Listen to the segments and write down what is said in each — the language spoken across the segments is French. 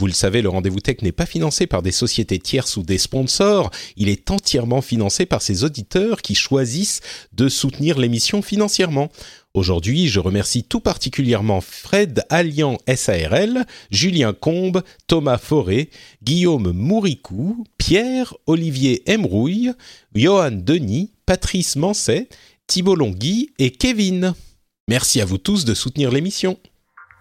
Vous le savez, le rendez-vous tech n'est pas financé par des sociétés tierces ou des sponsors, il est entièrement financé par ses auditeurs qui choisissent de soutenir l'émission financièrement. Aujourd'hui, je remercie tout particulièrement Fred Allian SARL, Julien Combe, Thomas Forêt, Guillaume Mouricou, Pierre Olivier Emrouille, Johan Denis, Patrice Manset, Thibault Longui et Kevin. Merci à vous tous de soutenir l'émission.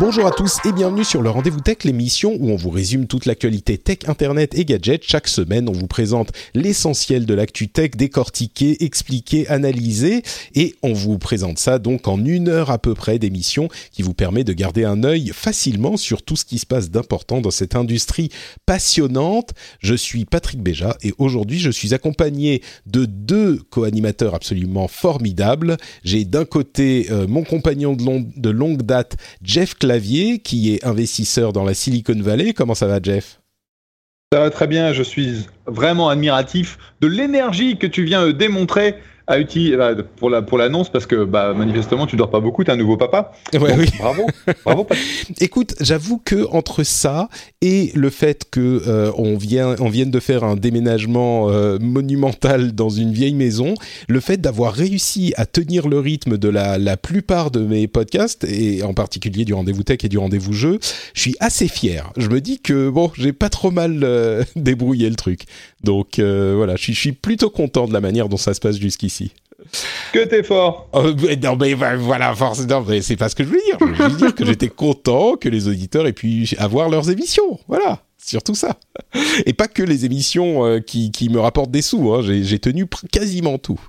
Bonjour à tous et bienvenue sur le Rendez-vous Tech, l'émission où on vous résume toute l'actualité tech, internet et gadgets. Chaque semaine, on vous présente l'essentiel de l'actu tech, décortiqué, expliqué, analysé et on vous présente ça donc en une heure à peu près d'émission qui vous permet de garder un œil facilement sur tout ce qui se passe d'important dans cette industrie passionnante. Je suis Patrick Béja et aujourd'hui, je suis accompagné de deux co-animateurs absolument formidables. J'ai d'un côté euh, mon compagnon de, long- de longue date, Jeff Clavier, qui est investisseur dans la Silicon Valley. Comment ça va, Jeff? Ça va très bien, je suis vraiment admiratif de l'énergie que tu viens de démontrer à bah, pour la pour l'annonce parce que bah, manifestement tu dors pas beaucoup, t'es un nouveau papa. Ouais, Donc, oui. Bravo, bravo. Écoute, j'avoue que entre ça et le fait que euh, on vient, on vienne de faire un déménagement euh, monumental dans une vieille maison, le fait d'avoir réussi à tenir le rythme de la, la plupart de mes podcasts et en particulier du rendez-vous tech et du rendez-vous jeu, je suis assez fier. Je me dis que bon, j'ai pas trop mal euh, débrouillé le truc. Donc voilà, je suis plutôt content de la manière dont ça se passe jusqu'ici. Que t'es fort. Oh, non, mais bah, voilà, forcément, mais c'est pas ce que je veux dire. Je veux dire que j'étais content que les auditeurs aient pu avoir leurs émissions. Voilà, surtout ça. Et pas que les émissions euh, qui, qui me rapportent des sous. Hein. J'ai, tenu quasiment tout.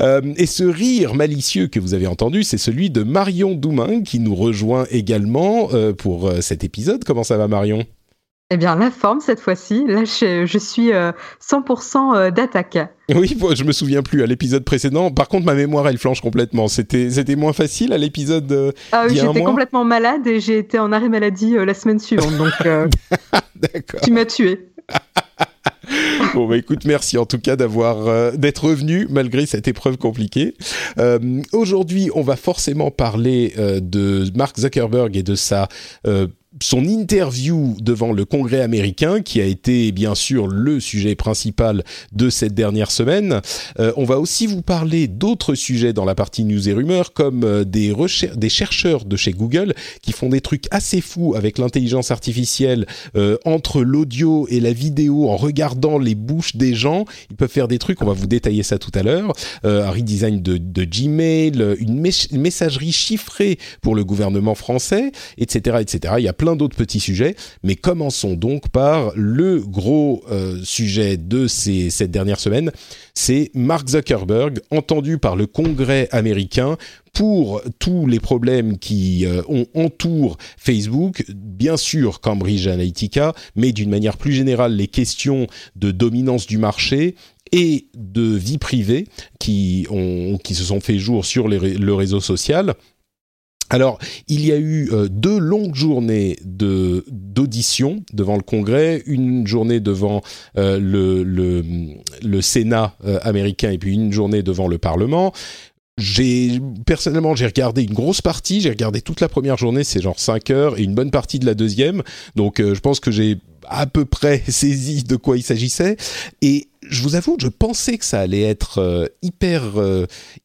Euh, et ce rire malicieux que vous avez entendu, c'est celui de Marion Doumain qui nous rejoint également euh, pour cet épisode. Comment ça va, Marion? Eh bien, la forme cette fois-ci. Là, je, je suis euh, 100% euh, d'attaque. Oui, je me souviens plus à l'épisode précédent. Par contre, ma mémoire, elle flanche complètement. C'était, c'était moins facile à l'épisode. euh, Ah oui, j'étais complètement malade et j'ai été en arrêt maladie euh, la semaine suivante. Donc, euh, D'accord. tu m'as tué. Bon bah écoute, merci en tout cas d'avoir euh, d'être revenu malgré cette épreuve compliquée. Euh, Aujourd'hui, on va forcément parler euh, de Mark Zuckerberg et de sa euh, son interview devant le Congrès américain, qui a été bien sûr le sujet principal de cette dernière semaine. Euh, on va aussi vous parler d'autres sujets dans la partie news et rumeurs, comme euh, des, des chercheurs de chez Google qui font des trucs assez fous avec l'intelligence artificielle euh, entre l'audio et la vidéo en regardant les bouches des gens. Ils peuvent faire des trucs, on va vous détailler ça tout à l'heure. Un redesign de, Gmail, une, une messagerie chiffrée pour le gouvernement français, etc., etc. Il y a plein d'autres petits sujets, mais commençons donc par le gros euh, sujet de ces, cette dernière semaine. C'est Mark Zuckerberg, entendu par le Congrès américain pour tous les problèmes qui euh, ont, entourent Facebook, bien sûr Cambridge Analytica, mais d'une manière plus générale les questions de dominance du marché et de vie privée qui, ont, qui se sont fait jour sur le réseau social. Alors, il y a eu euh, deux longues journées de d'audition devant le Congrès, une journée devant euh, le, Sénat euh, américain et puis une journée devant le Parlement. Personnellement j'ai regardé une grosse partie, j'ai regardé toute la première journée, c'est genre 5 heures et une bonne partie de la deuxième. Donc je pense que j'ai à peu près saisi de quoi il s'agissait et je vous avoue, je pensais que ça allait être hyper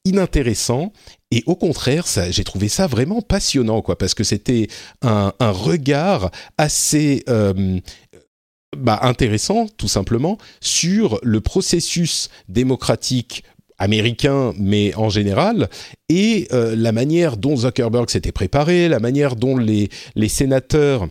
inintéressant et au contraire, j'ai trouvé ça vraiment passionnant, quoi, parce que c'était un, un regard assez euh, bah, intéressant, tout simplement, sur le processus démocratique américain, mais en général, et euh, la manière dont Zuckerberg s'était préparé, la manière dont les, les sénateurs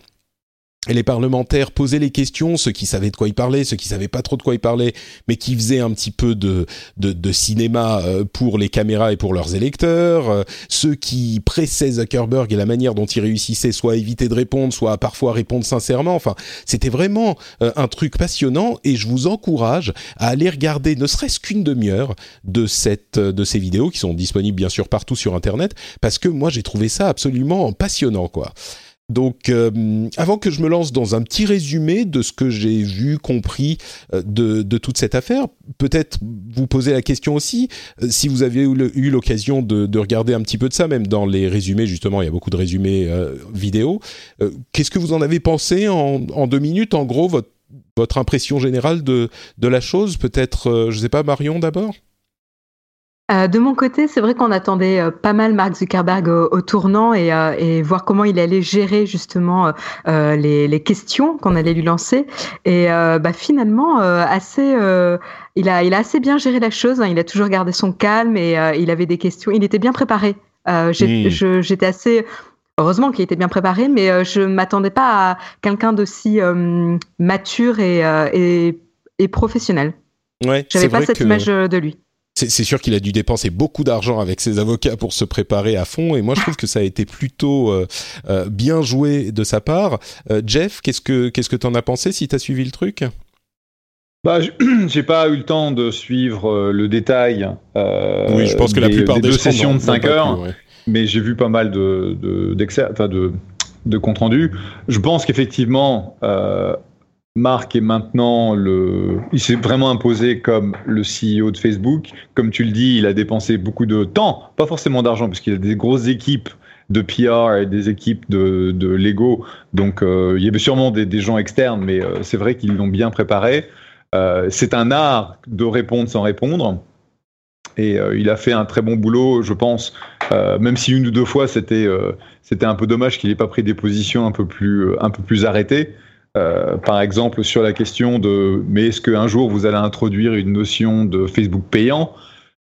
et les parlementaires posaient les questions, ceux qui savaient de quoi ils parlaient, ceux qui savaient pas trop de quoi ils parlaient, mais qui faisaient un petit peu de, de, de cinéma euh, pour les caméras et pour leurs électeurs, euh, ceux qui pressaient Zuckerberg et la manière dont il réussissait soit à éviter de répondre, soit à parfois répondre sincèrement. Enfin, c'était vraiment euh, un truc passionnant et je vous encourage à aller regarder ne serait-ce qu'une demi-heure de cette de ces vidéos qui sont disponibles bien sûr partout sur internet parce que moi j'ai trouvé ça absolument passionnant quoi. Donc, euh, avant que je me lance dans un petit résumé de ce que j'ai vu, compris euh, de, toute cette affaire, peut-être vous poser la question aussi, euh, si vous avez eu l'occasion de, de, regarder un petit peu de ça, même dans les résumés, justement, il y a beaucoup de résumés vidéo. Qu'est-ce que vous en avez pensé en, deux minutes, en gros, votre, impression générale de la chose Peut-être, je ne sais pas, Marion d'abord? Euh, de mon côté, c'est vrai qu'on attendait euh, pas mal Mark Zuckerberg au, tournant et, euh, et, voir comment il allait gérer justement les, les, questions qu'on allait lui lancer. Et bah, finalement, assez, il a, il a assez bien géré la chose. Hein. Il a toujours gardé son calme et il avait des questions. Il était bien préparé. J'étais assez Heureusement qu'il était bien préparé, mais je m'attendais pas à quelqu'un d'aussi mature et, et, et, professionnel. Ouais, J'avais pas cette image de lui c'est sûr qu'il a dû dépenser beaucoup d'argent avec ses avocats pour se préparer à fond, et moi je trouve que ça a été plutôt euh, euh, bien joué de sa part. Euh, Jeff, qu'est-ce que qu'est-ce que t'en as pensé si t'as suivi le truc? Bah, j'ai pas eu le temps de suivre le détail. oui, je pense que la plupart des, deux sessions de 5 heures, mais j'ai vu pas mal de de, de, de compte rendu. Je pense qu'effectivement, Marc est maintenant le. Il s'est vraiment imposé comme le CEO de Facebook. Comme tu le dis, il a dépensé beaucoup de temps, pas forcément d'argent, puisqu'il a des grosses équipes de PR et des équipes de, Lego. Donc, euh, il y avait sûrement des, gens externes, mais euh, c'est vrai qu'ils l'ont bien préparé. Euh, c'est un art de répondre sans répondre. Et il a fait un très bon boulot, je pense, même si une ou deux fois c'était c'était un peu dommage qu'il n'ait pas pris des positions un peu plus un peu plus arrêtées. Euh, par exemple, sur la question de mais est-ce qu'un jour vous allez introduire une notion de Facebook payant?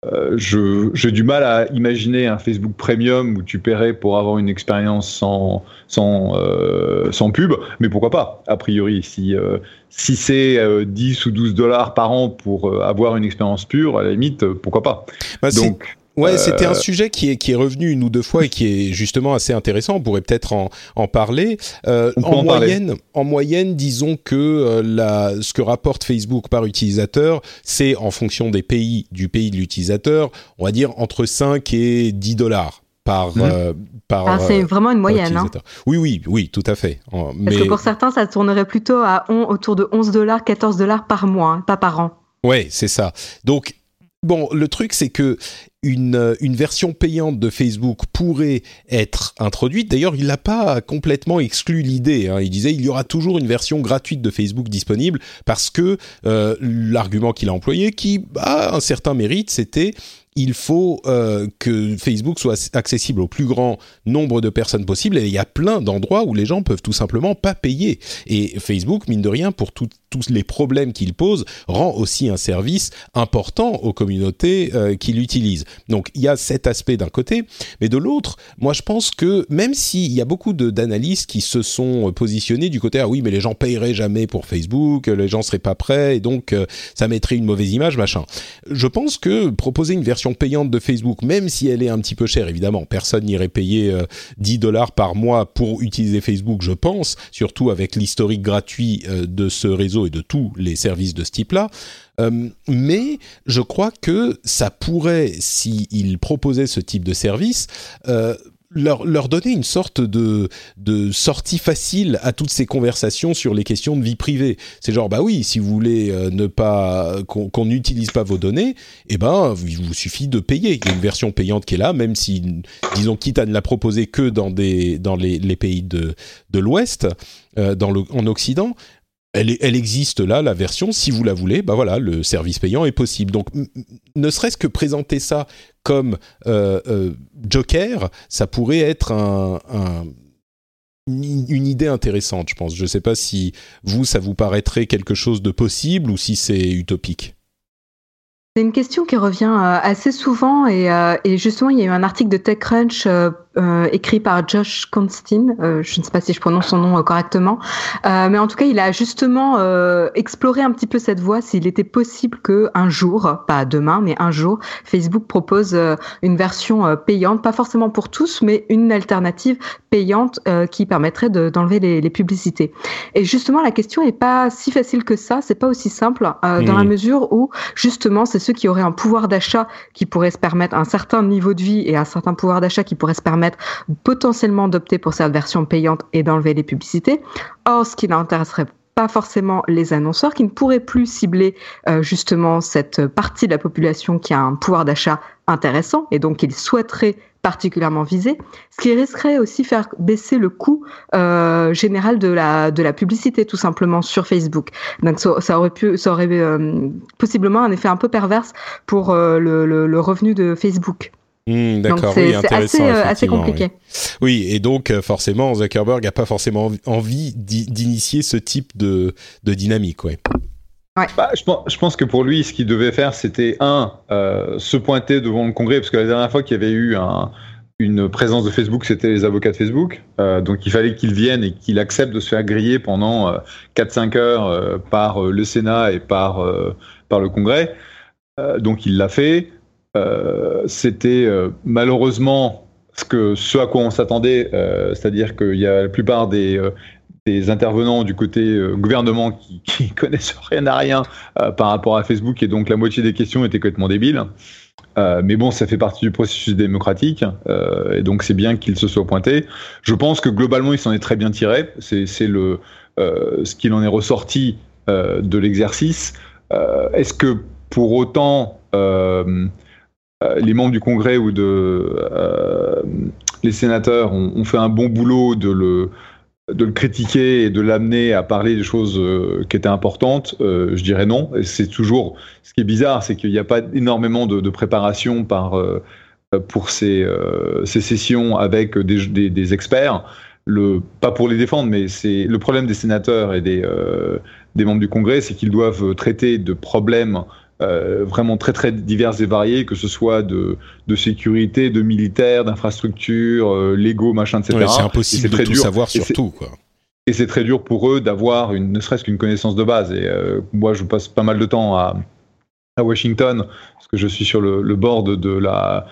Euh, J'ai du mal à imaginer un Facebook Premium où tu paierais pour avoir une expérience sans, sans, euh, sans pub, mais pourquoi pas A priori, si, euh, si c'est 10 ou 12 dollars par an pour avoir une expérience pure, à la limite, pourquoi pas. Bah, Donc, Ouais, c'était un euh, sujet qui est, qui est revenu une ou deux fois et qui est justement assez intéressant. On pourrait peut-être en, en parler. Euh, en, moyenne, en moyenne, disons que euh, la, ce que rapporte Facebook par utilisateur, c'est en fonction des pays, du pays de l'utilisateur, on va dire entre 5 et 10 dollars par, euh, par ah, c'est vraiment une moyenne. Hein. Oui, oui, oui, tout à fait. Parce que pour certains, ça tournerait plutôt à on, autour de 11 dollars, 14 dollars par mois, hein, pas par an. Ouais, c'est ça. Donc Bon, le truc, c'est que une, euh, une, version payante de Facebook pourrait être introduite. D'ailleurs, il n'a pas complètement exclu l'idée. Hein. Il disait il y aura toujours une version gratuite de Facebook disponible parce que euh, l'argument qu'il a employé, qui a un certain mérite, c'était il faut euh, que Facebook soit accessible au plus grand nombre de personnes possible et il y a plein d'endroits où les gens peuvent tout simplement pas payer. Et Facebook mine de rien pour tous les problèmes qu'il pose rend aussi un service important aux communautés euh, qui l'utilisent. Donc il y a cet aspect d'un côté mais de l'autre moi je pense que même s'il y a beaucoup d'analystes qui se sont positionnés du côté ah oui mais les gens paieraient jamais pour Facebook les gens seraient pas prêts et donc euh, ça mettrait une mauvaise image machin. Je pense que proposer une version payante de Facebook, même si elle est un petit peu chère, évidemment, personne n'irait payer 10 euh, dollars par mois pour utiliser Facebook, je pense, surtout avec l'historique gratuit euh, de ce réseau et de tous les services de ce type-là. Euh, mais je crois que ça pourrait, s'il proposait ce type de service, leur, leur donner une sorte de, de sortie facile à toutes ces conversations sur les questions de vie privée. C'est genre, bah oui, si vous voulez euh, ne pas qu'on n'utilise pas vos données, eh ben, il vous suffit de payer. Il y a une version payante qui est là, même si, disons, quitte à ne la proposer que dans des dans les, les pays de de l'Ouest, euh, dans le, en Occident, elle, existe là, la version. Si vous la voulez, bah voilà, le service payant est possible. Donc, ne serait-ce que présenter ça comme euh, euh, Joker, ça pourrait être un, une idée intéressante, je pense. Je ne sais pas si vous, ça vous paraîtrait quelque chose de possible ou si c'est utopique. C'est une question qui revient euh, assez souvent et, et, justement il y a eu un article de TechCrunch euh, euh, écrit par Josh Constin. Euh, je ne sais pas si je prononce son nom euh, correctement, mais en tout cas, il a justement exploré un petit peu cette voie s'il était possible que un jour, pas demain, mais un jour, Facebook propose une version payante, pas forcément pour tous, mais une alternative payante qui permettrait d'enlever les, les, publicités. Et justement, la question est pas si facile que ça. C'est pas aussi simple dans la mmh. mesure où justement, c'est ceux qui auraient un pouvoir d'achat qui pourraient se permettre un certain niveau de vie et un certain pouvoir d'achat qui pourrait se permettre potentiellement d'opter pour cette version payante et d'enlever les publicités. Or, ce qui n'intéresserait pas forcément les annonceurs qui ne pourraient plus cibler euh, justement cette partie de la population qui a un pouvoir d'achat intéressant et donc qu'ils souhaiteraient particulièrement viser, ce qui risquerait aussi faire baisser le coût euh, général de la de la publicité tout simplement sur Facebook. Donc ça, aurait pu ça aurait euh, possiblement un effet un peu perverse pour le revenu de Facebook. Hmm, d'accord, oui, intéressant. Assez, euh, assez compliqué. Oui. et donc euh, forcément, Zuckerberg n'a pas forcément envie d'initier ce type de, de dynamique, ouais. Ouais. Bah, je, pense, je, pense, que pour lui, ce qu'il devait faire, c'était un, euh, se pointer devant le Congrès, parce que la dernière fois qu'il y avait eu un, une présence de Facebook, c'était les avocats de Facebook. Euh, donc il fallait qu'il vienne et qu'il accepte de se faire griller pendant euh, 4-5 heures euh, par le Sénat et par, par le Congrès. donc il l'a fait. Euh, c'était euh, malheureusement ce, que, ce à quoi on s'attendait, euh, c'est-à-dire qu'il y a la plupart des, des intervenants du côté gouvernement qui, qui, connaissent rien à rien par rapport à Facebook et donc la moitié des questions étaient complètement débiles. mais bon, ça fait partie du processus démocratique et donc c'est bien qu'il se soit pointé. Je pense que globalement, il s'en est très bien tiré. C'est le ce qu'il en est ressorti de l'exercice. Est-ce que pour autant euh, les membres du Congrès ou de euh, les sénateurs ont, fait un bon boulot de le de le critiquer et de l'amener à parler des choses euh, qui étaient importantes, je dirais non. C'est toujours ce qui est bizarre, c'est qu'il n'y a pas énormément de, préparation par pour ces, ces, sessions avec des, experts. Pas pour les défendre, mais c'est le problème des sénateurs et des, des membres du Congrès, c'est qu'ils doivent traiter de problèmes euh, vraiment très très diverses et variées, que ce soit de, de sécurité, de militaire, d'infrastructure, euh, Lego, machin, etc. c'est impossible de très tout dur. savoir sur tout. Quoi. Et c'est très dur pour eux d'avoir ne serait-ce qu'une connaissance de base. Et euh, moi, je passe pas mal de temps à, à Washington, parce que je suis sur le, le board de la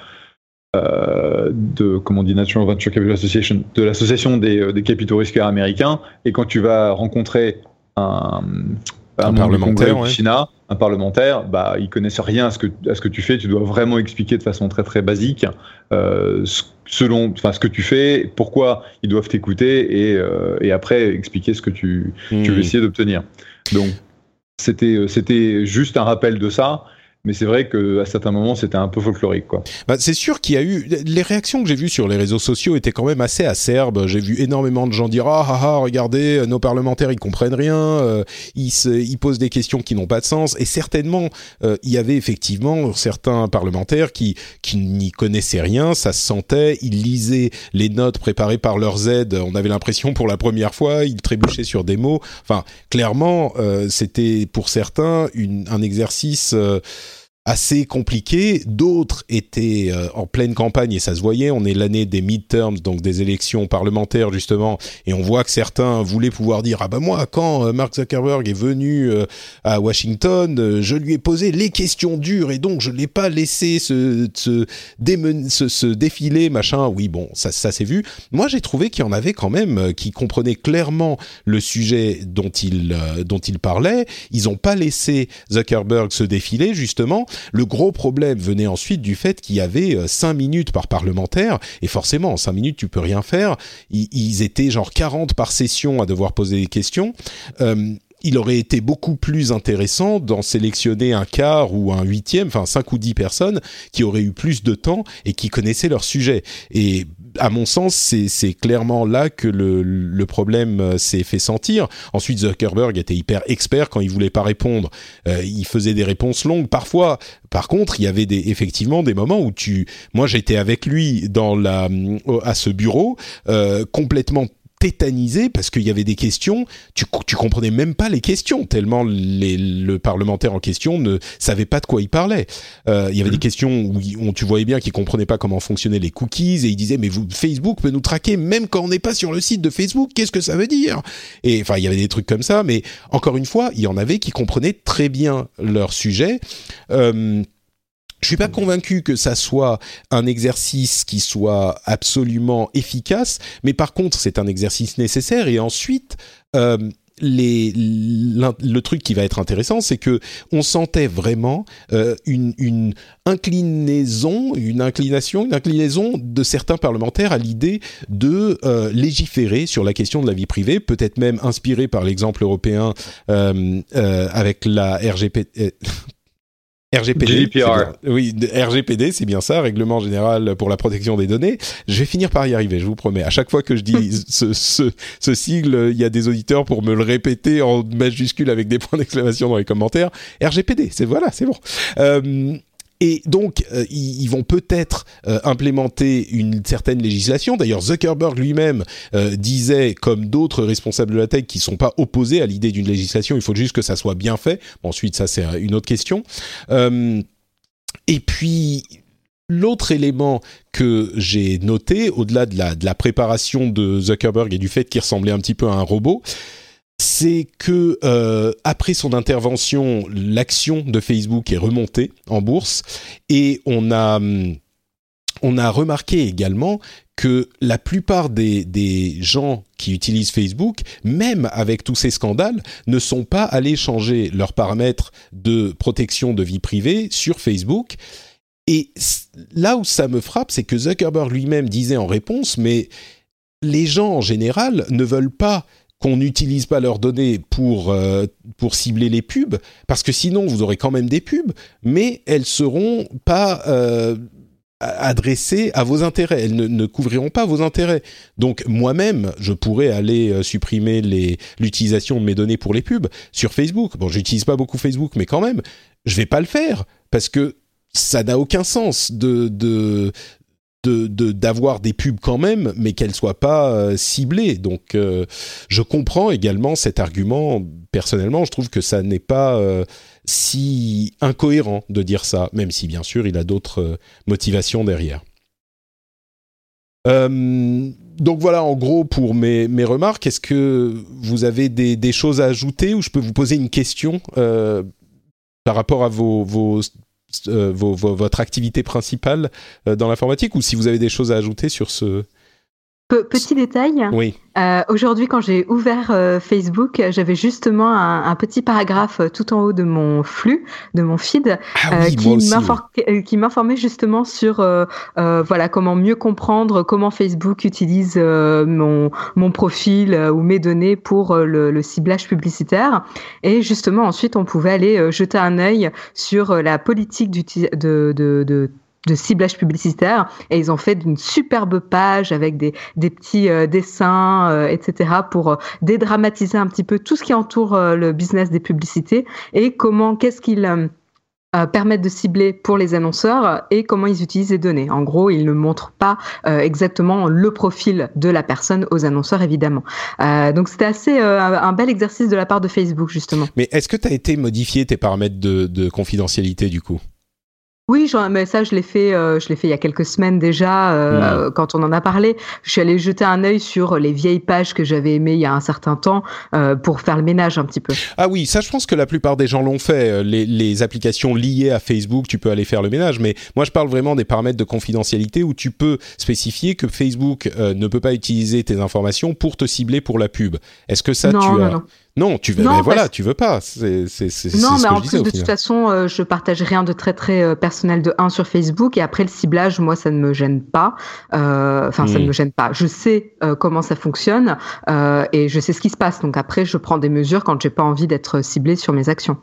euh, de comment on dit National Venture Capital Association, de l'association des, des capitaux risqueurs américains. Et quand tu vas rencontrer un, un, parlementaire du China, un parlementaire, bah, ils connaissent rien à ce que à ce que tu fais. Tu dois vraiment expliquer de façon très très basique euh, selon, enfin ce que tu fais, pourquoi ils doivent t'écouter et, euh, et après expliquer ce que tu, tu veux hmm. essayer d'obtenir. Donc c'était c'était juste un rappel de ça mais c'est vrai qu'à certains moments c'était un peu folklorique quoi. Bah, c'est sûr qu'il y a eu les réactions que j'ai vues sur les réseaux sociaux étaient quand même assez acerbes. J'ai vu énormément de gens dire ah ah ah regardez nos parlementaires ils comprennent rien, euh, ils, se, ils posent des questions qui n'ont pas de sens et certainement euh, il y avait effectivement certains parlementaires qui qui n'y connaissaient rien, ça se sentait, ils lisaient les notes préparées par leurs aides, on avait l'impression pour la première fois, ils trébuchaient sur des mots. Enfin clairement euh, c'était pour certains une, un exercice assez compliqué. D'autres étaient euh, en pleine campagne et ça se voyait. On est l'année des midterms, donc des élections parlementaires justement, et on voit que certains voulaient pouvoir dire ah ben moi quand euh, Mark Zuckerberg est venu euh, à Washington, je lui ai posé les questions dures et donc je l'ai pas laissé se se, se, défiler machin. Oui bon ça ça s'est vu. Moi j'ai trouvé qu'il y en avait quand même qui comprenaient clairement le sujet dont il dont il parlait. Ils ont pas laissé Zuckerberg se défiler justement le gros problème venait ensuite du fait qu'il y avait euh, cinq minutes par parlementaire, et forcément, en cinq minutes, tu peux rien faire. Ils, étaient genre 40 par session à devoir poser des questions. Euh, il aurait été beaucoup plus intéressant d'en sélectionner un quart ou un huitième, enfin cinq ou dix personnes qui auraient eu plus de temps et qui connaissaient leur sujet. Et à mon sens, c'est clairement là que le, problème euh, s'est fait sentir. Ensuite, Zuckerberg était hyper expert quand il voulait pas répondre. Euh, il faisait des réponses longues. Parfois, par contre, il y avait effectivement des moments où tu, moi, j'étais avec lui dans la, à ce bureau, euh, complètement tétanisé parce qu'il y avait des questions, tu, tu comprenais même pas les questions, tellement les, le parlementaire en question ne savait pas de quoi il parlait. Euh, il y avait des mmh. questions où, tu voyais bien qu'il comprenait pas comment fonctionnaient les cookies et il disait mais vous, Facebook peut nous traquer même quand on n'est pas sur le site de Facebook, qu'est-ce que ça veut dire? Et enfin il y avait des trucs comme ça, mais encore une fois, il y en avait qui comprenaient très bien leur sujet. Euh, je suis pas convaincu que ça soit un exercice qui soit absolument efficace, mais par contre c'est un exercice nécessaire. Et ensuite, euh, le truc qui va être intéressant, c'est que on sentait vraiment euh, une, inclinaison, une inclination, une inclinaison de certains parlementaires à l'idée de euh, légiférer sur la question de la vie privée, peut-être même inspiré par l'exemple européen avec la RGP. RGPD. Oui, RGPD, c'est bien ça, Règlement général pour la protection des données. Je vais finir par y arriver, je vous promets. À chaque fois que je dis ce, ce, ce, sigle, il y a des auditeurs pour me le répéter en majuscule avec des points d'exclamation dans les commentaires. RGPD, c'est voilà, c'est bon. Euh, et donc, euh, ils, vont peut-être euh, implémenter une certaine législation. D'ailleurs, Zuckerberg lui-même euh, disait, comme d'autres responsables de la tech qui sont pas opposés à l'idée d'une législation, il faut juste que ça soit bien fait. ensuite, ça c'est une autre question. et puis, L'autre élément que j'ai noté, au-delà de la, de la préparation de Zuckerberg et du fait qu'il ressemblait un petit peu à un robot, c'est que euh, après son intervention, l'action de Facebook est remontée en bourse et on a hum, on a remarqué également que la plupart des, des, gens qui utilisent Facebook, même avec tous ces scandales, ne sont pas allés changer leurs paramètres de protection de vie privée sur Facebook. Et là où ça me frappe, c'est que Zuckerberg lui-même disait en réponse, mais les gens en général ne veulent pas qu'on n'utilise pas leurs données pour euh, pour cibler les pubs, parce que sinon vous aurez quand même des pubs, mais elles seront pas euh, adressées à vos intérêts, elles ne, couvriront pas vos intérêts. Donc moi-même, je pourrais aller euh, supprimer l'utilisation de mes données pour les pubs sur Facebook. Bon, j'utilise pas beaucoup Facebook, mais quand même, je vais pas le faire parce que ça n'a aucun sens de de d'avoir des pubs quand même, mais qu'elles soient pas euh, ciblées. Donc, euh, je comprends également cet argument. Personnellement, je trouve que ça n'est pas euh, si incohérent de dire ça, même si bien sûr il a d'autres motivations derrière. donc voilà, en gros pour mes, mes remarques. Est-ce que vous avez des, des, choses à ajouter ou je peux vous poser une question par rapport à vos, vos euh, votre activité principale euh, dans l'informatique ou si vous avez des choses à ajouter sur ce, Petit détail. Oui. Euh, Aujourd'hui, quand j'ai ouvert euh, Facebook, j'avais justement un, un, petit paragraphe euh, tout en haut de mon flux, de mon feed, ah euh, qui m'informait justement sur voilà comment mieux comprendre comment Facebook utilise mon mon profil ou mes données pour le, le, ciblage publicitaire. Et justement, ensuite, on pouvait aller jeter un œil sur la politique de, de, de de ciblage publicitaire et ils ont fait une superbe page avec des, des petits euh, dessins, euh, etc. pour euh, dédramatiser un petit peu tout ce qui entoure le business des publicités et comment, qu'est-ce qu'ils permettent de cibler pour les annonceurs et comment ils utilisent les données. En gros, ils ne montrent pas exactement le profil de la personne aux annonceurs, évidemment. donc c'était assez un bel exercice de la part de Facebook, justement. Mais est-ce que tu as été modifié tes paramètres de, de confidentialité du coup? Oui, mais ça, je l'ai fait, euh, je l'ai fait il y a quelques semaines déjà, euh, quand on en a parlé. Je suis allée jeter un œil sur les vieilles pages que j'avais aimées il y a un certain temps euh, pour faire le ménage un petit peu. Ah oui, ça, je pense que la plupart des gens l'ont fait. Les, les, applications liées à Facebook, tu peux aller faire le ménage. Mais moi, je parle vraiment des paramètres de confidentialité où tu peux spécifier que Facebook ne peut pas utiliser tes informations pour te cibler pour la pub. Est-ce que ça, tu non, as non. Non, tu veux, mais voilà, tu veux pas. C'est, non, mais en plus de toute façon, euh, je partage rien de très très euh, personnel de 1 sur Facebook et après le ciblage, moi, ça ne me gêne pas. Euh, enfin, ça ne hmm. me gêne pas. Je sais comment ça fonctionne et je sais ce qui se passe. Donc après, je prends des mesures quand j'ai pas envie d'être ciblé sur mes actions.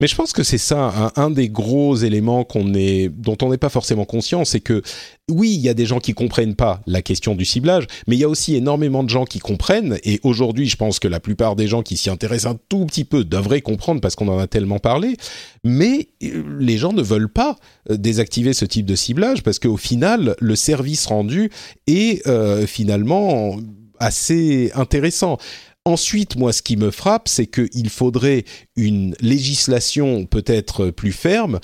Mais je pense que c'est ça un, des gros éléments est, dont on n'est pas forcément conscient, c'est que oui, il y a des gens qui comprennent pas la question du ciblage, mais il y a aussi énormément de gens qui comprennent. Et aujourd'hui, je pense que la plupart des gens qui s'y intéressent un tout petit peu devraient comprendre parce qu'on en a tellement parlé. Mais euh, les gens ne veulent pas euh, désactiver ce type de ciblage parce qu'au final, le service rendu est euh, finalement assez intéressant. Ensuite, moi, ce qui me frappe, c'est qu'il faudrait une législation peut-être plus ferme,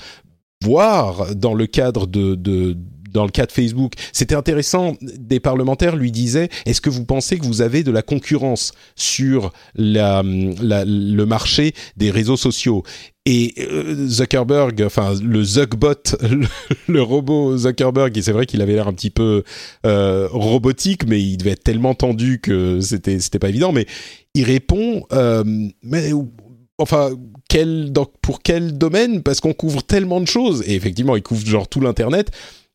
voire dans le cadre de, de dans le cas de Facebook, c'était intéressant. Des parlementaires lui disaient Est-ce que vous pensez que vous avez de la concurrence sur le marché des réseaux sociaux? Et euh, Zuckerberg, enfin le Zuckbot, le, robot Zuckerberg, et c'est vrai qu'il avait l'air un petit peu euh, robotique, mais il devait être tellement tendu que c'était c'était pas évident. Mais il répond, euh, mais enfin pour quel domaine? Parce qu'on couvre tellement de choses. Et effectivement, il couvre genre tout l'internet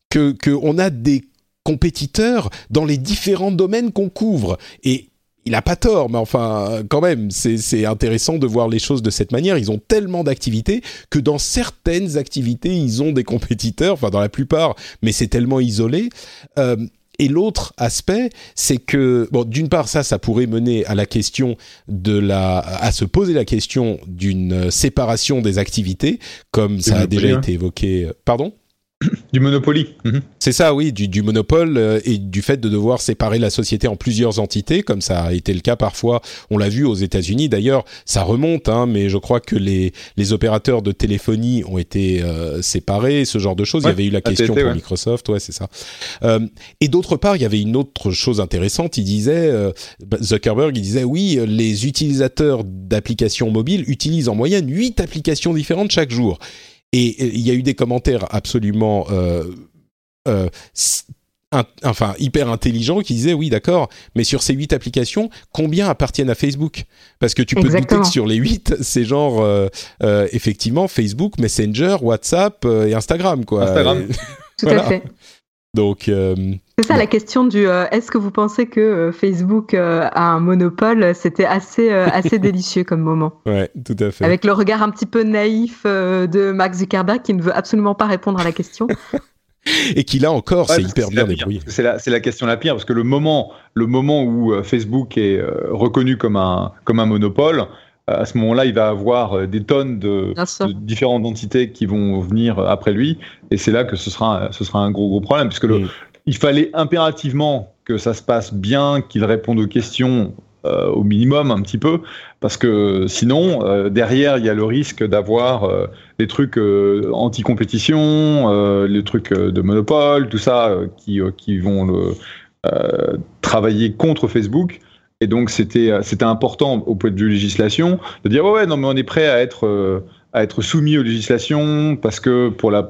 que qu'on a des compétiteurs dans les différents domaines qu'on couvre. Et il a pas tort, mais enfin, quand même, c'est intéressant de voir les choses de cette manière. Ils ont tellement d'activités que dans certaines activités, ils ont des compétiteurs, enfin dans la plupart, mais c'est tellement isolé. Euh, et l'autre aspect, c'est que, bon, d'une part, ça, ça pourrait mener à la question de la, à se poser la question d'une séparation des activités, comme ça a déjà été évoqué. Pardon? du Monopoly. Mhm. C'est ça, oui, du, monopole euh, et du fait de devoir séparer la société en plusieurs entités, comme ça a été le cas parfois. On l'a vu aux États-Unis. D'ailleurs, ça remonte, hein, mais je crois que les, les opérateurs de téléphonie ont été euh, séparés, ce genre de choses. il y avait eu la question pour Microsoft, ouais, c'est ça. Euh, et d'autre part, il y avait une autre chose intéressante. Il disait, bah, Zuckerberg, il disait, oui, les utilisateurs d'applications mobiles utilisent en moyenne huit applications différentes chaque jour. Et il y a eu des commentaires absolument euh, euh, enfin hyper intelligents qui disaient oui d'accord, mais sur ces huit applications, combien appartiennent à Facebook? Parce que tu peux douter que sur les huit, c'est genre euh, effectivement Facebook, Messenger, WhatsApp et Instagram quoi. Instagram. Tout à fait. Donc c'est ça la question du euh, est-ce que vous pensez que euh, Facebook euh, a un monopole? C'était assez, assez délicieux comme moment. Ouais, tout à fait. Avec le regard un petit peu naïf de Mark Zuckerberg qui ne veut absolument pas répondre à la question. Et qui là encore, c'est hyper bien débrouillé. C'est la, la, question la pire parce que le moment, le moment où Facebook est reconnu comme un, comme un monopole, à ce moment-là, il va avoir des tonnes de, de, différentes entités qui vont venir après lui, et c'est là que ce sera, ce sera un gros gros problème, puisque le, mm il fallait impérativement que ça se passe bien, qu'il réponde aux questions euh, au minimum un petit peu, parce que sinon, euh, derrière, il y a le risque d'avoir euh, des trucs anti-compétition, les trucs de monopole, tout ça, qui, qui vont le, travailler contre Facebook. Et donc, c'était important au point de vue législation de dire ouais, non, mais on est prêt à être à être soumis aux législations parce que pour la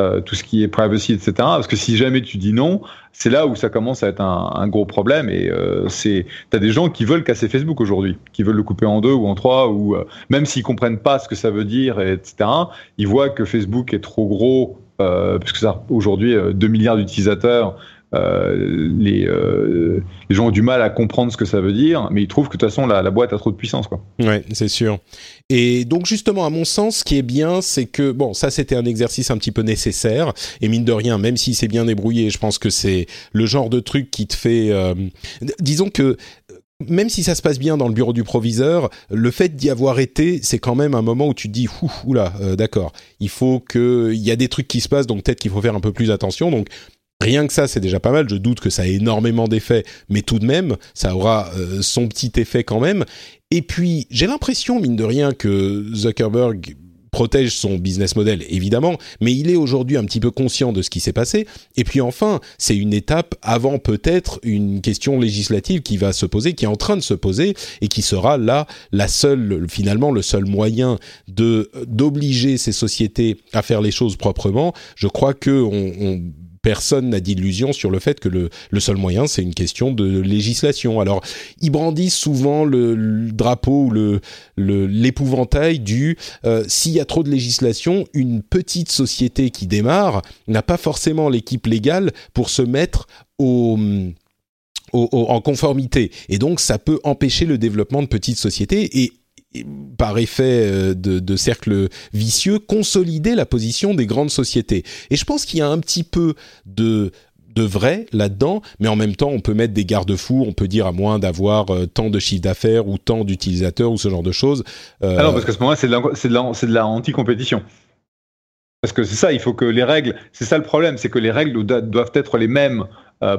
euh, tout ce qui est privacy, etc. Parce que si jamais tu dis non, c'est là où ça commence à être un, gros problème. Et euh, c'est, t'as des gens qui veulent casser Facebook aujourd'hui, qui veulent le couper en deux ou en trois, ou euh, même s'ils comprennent pas ce que ça veut dire, etc. Ils voient que Facebook est trop gros, euh, parce que ça aujourd'hui 2 milliards d'utilisateurs euh, les, euh, les, gens ont du mal à comprendre ce que ça veut dire, mais ils trouvent que de toute façon la, la boîte a trop de puissance. Quoi. Ouais, c'est sûr. Et donc justement, à mon sens, ce qui est bien, c'est que bon, ça c'était un exercice un petit peu nécessaire. Et mine de rien, même si c'est bien débrouillé, je pense que c'est le genre de truc qui te fait, euh, disons que même si ça se passe bien dans le bureau du proviseur, le fait d'y avoir été, c'est quand même un moment où tu te dis, oula, euh, d'accord, il faut que, il y a des trucs qui se passent, donc peut-être qu'il faut faire un peu plus attention. Donc Rien que ça, c'est déjà pas mal. Je doute que ça ait énormément d'effets, mais tout de même, ça aura euh, son petit effet quand même. Et puis, j'ai l'impression, mine de rien, que Zuckerberg protège son business model, évidemment, mais il est aujourd'hui un petit peu conscient de ce qui s'est passé. Et puis enfin, c'est une étape avant peut-être une question législative qui va se poser, qui est en train de se poser, et qui sera là la seule, finalement, le seul moyen de d'obliger ces sociétés à faire les choses proprement. Je crois que on personne n'a d'illusion sur le fait que le, seul moyen, c'est une question de législation. Alors, ils brandissent souvent le, drapeau ou l'épouvantail du euh, s'il y a trop de législation, une petite société qui démarre n'a pas forcément l'équipe légale pour se mettre en conformité. Et donc, ça peut empêcher le développement de petites sociétés. Par effet euh, de, cercle vicieux, consolider la position des grandes sociétés. Et je pense qu'il y a un petit peu de de vrai là-dedans, mais en même temps, on peut mettre des garde-fous. On peut dire à moins d'avoir euh, tant de chiffre d'affaires ou tant d'utilisateurs ou ce genre de choses. Euh... Ah parce qu'à ce moment-là, c'est de la, anti-compétition. Parce que c'est ça, il faut que les règles, c'est ça le problème, c'est que les règles doivent être les mêmes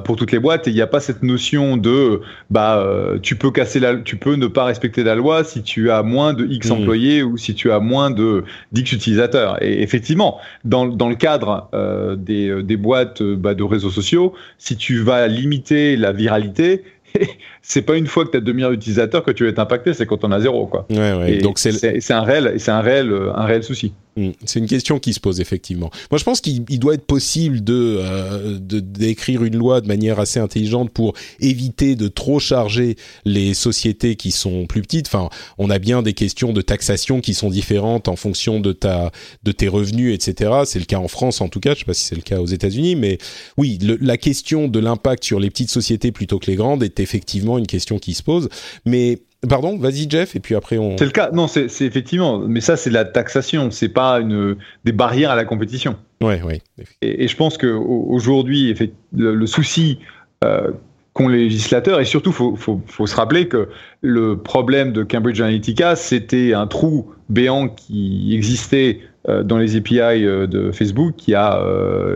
pour toutes les boîtes et il n'y a pas cette notion de bah euh, tu peux casser la tu peux ne pas respecter la loi si tu as moins de X mmh. employés ou si tu as moins de d'X utilisateurs et effectivement dans, dans le cadre euh, des, des boîtes bah, de réseaux sociaux si tu vas limiter la viralité c'est pas une fois que tu as 2 millions d'utilisateurs que tu vas être impacté, c'est quand on a zéro. Quoi. Ouais, ouais. Donc c'est un réel, c'est un réel, un réel souci. Hmm. C'est une question qui se pose effectivement. Moi, je pense qu'il doit être possible de euh, d'écrire une loi de manière assez intelligente pour éviter de trop charger les sociétés qui sont plus petites. Enfin, on a bien des questions de taxation qui sont différentes en fonction de ta de tes revenus, etc. C'est le cas en France en tout cas. Je sais pas si c'est le cas aux États-Unis, mais oui, la question de l'impact sur les petites sociétés plutôt que les grandes est effectivement une question qui se pose. Mais Pardon, vas-y Jeff, et puis après on. C'est le cas. Non, c'est effectivement, mais ça c'est la taxation, c'est pas une des barrières à la compétition. Ouais, ouais. Et, je pense que aujourd'hui, le, le, souci euh, qu'ont les législateurs, et surtout, faut, faut, faut, se rappeler que le problème de Cambridge Analytica, c'était un trou béant qui existait euh, dans les API euh, de Facebook il y a,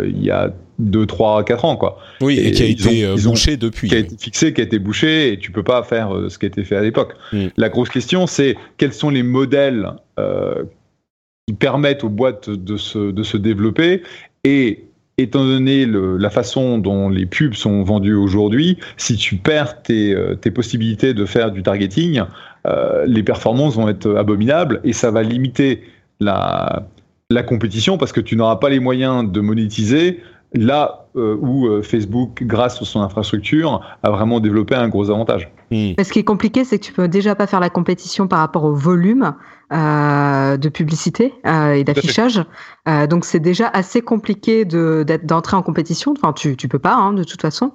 il y a 2, 3, 4 ans. Quoi. Oui, et, qui a été bouché depuis. Qui a été fixé, qui a été bouché, et tu peux pas faire ce qui a été fait à l'époque. Mm. La grosse question, c'est quels sont les modèles qui permettent aux boîtes de se, de se développer et étant donné le, la façon dont les pubs sont vendues aujourd'hui, si tu perds tes, tes, possibilités de faire du targeting, euh, les performances vont être abominables et ça va limiter la, la compétition parce que tu n'auras pas les moyens de monétiser là euh, où euh, Facebook, grâce à son infrastructure, a vraiment développé un gros avantage. Hmm. Ce qui est compliqué, c'est que tu peux déjà pas faire la compétition par rapport au volume euh, de publicité et d'affichage. donc c'est déjà assez compliqué d'entrer en compétition. Enfin, tu tu peux pas hein, de toute façon.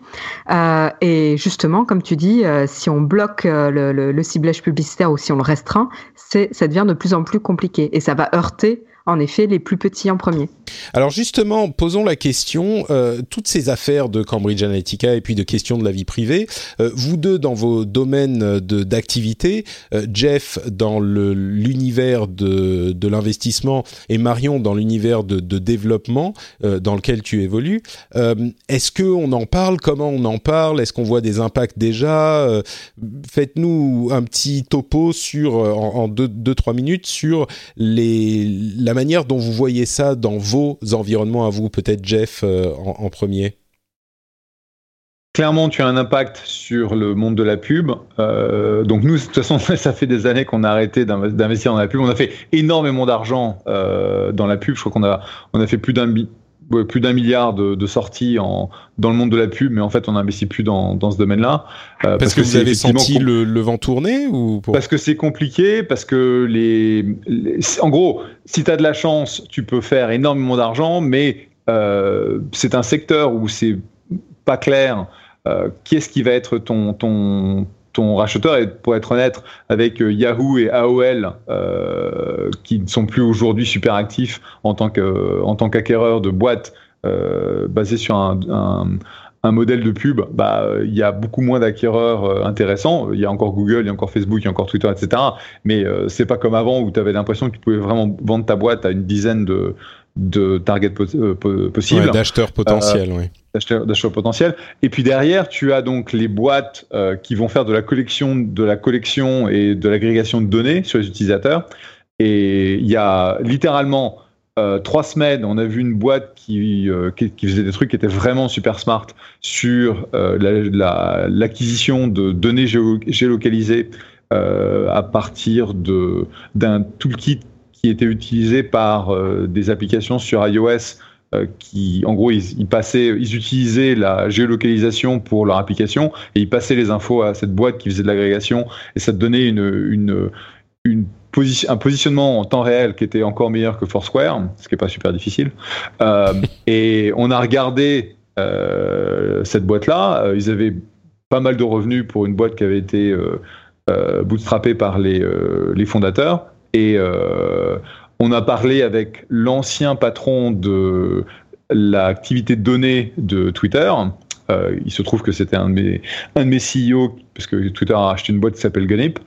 et justement, comme tu dis, si on bloque le, le, ciblage publicitaire ou si on le restreint, c'est ça devient de plus en plus compliqué et ça va heurter en effet les plus petits en premier. Alors justement, posons la question, euh, toutes ces affaires de Cambridge Analytica et puis de questions de la vie privée, euh, vous deux dans vos domaines d'activité, euh, Jeff dans l'univers de, de l'investissement et Marion dans l'univers de, de, développement dans lequel tu évolues, est-ce qu'on en parle? Comment on en parle? Est-ce qu'on voit des impacts déjà? Faites-nous un petit topo sur, en, deux, deux, trois minutes sur les, la manière dont vous voyez ça dans vos environnements à vous, peut-être Jeff euh, en, premier? Clairement, tu as un impact sur le monde de la pub. Euh, donc nous, de toute façon, ça fait des années qu'on a arrêté d'investir dans la pub. On a fait énormément d'argent euh, dans la pub. Je crois qu'on a, on a fait plus d'un plus d'un milliard de, sorties en, dans le monde de la pub, mais en fait, on n'investit plus dans, dans ce domaine-là. Euh, parce, que, vous avez senti le, le, vent tourner ou Parce que c'est compliqué, parce que les, en gros, si tu as de la chance, tu peux faire énormément d'argent, mais euh, c'est un secteur où c'est pas clair euh, qui est-ce qui va être ton, ton, ton racheteur. Et pour être honnête, avec euh, Yahoo et AOL, euh, qui ne sont plus aujourd'hui super actifs en tant qu'acquéreurs de boîtes euh, basées sur un, modèle de pub, bah, il y a beaucoup moins d'acquéreurs intéressants. Il y a encore Google, il y a encore Facebook, il y a encore Twitter, etc. Mais c'est pas comme avant où tu avais l'impression que tu pouvais vraiment vendre ta boîte à une dizaine de, de targets possibles. d'acheteurs potentiels, oui d'achat potentiel. Et puis derrière, tu as donc les boîtes euh, qui vont faire de la collection, de la collection et de l'agrégation de données sur les utilisateurs. Et il y a littéralement euh, trois semaines, on a vu une boîte qui, euh, qui, faisait des trucs qui étaient vraiment super smart sur l'acquisition de données géolocalisées à partir d'un toolkit qui était utilisé par des applications sur iOS euh, qui, en gros, ils, utilisaient la géolocalisation pour leur application et ils passaient les infos à cette boîte qui faisait de l'agrégation et ça donnait un positionnement en temps réel qui était encore meilleur que Foursquare, ce qui n'est pas super difficile. Euh, et on a regardé euh, cette boîte-là. Euh, ils avaient pas mal de revenus pour une boîte qui avait été euh, bootstrappée par les fondateurs. Et on a parlé avec l'ancien patron de l'activité de données de Twitter. Euh, il se trouve que c'était un, de mes, un de mes CEO, parce que Twitter a acheté une boîte qui s'appelle Gunip.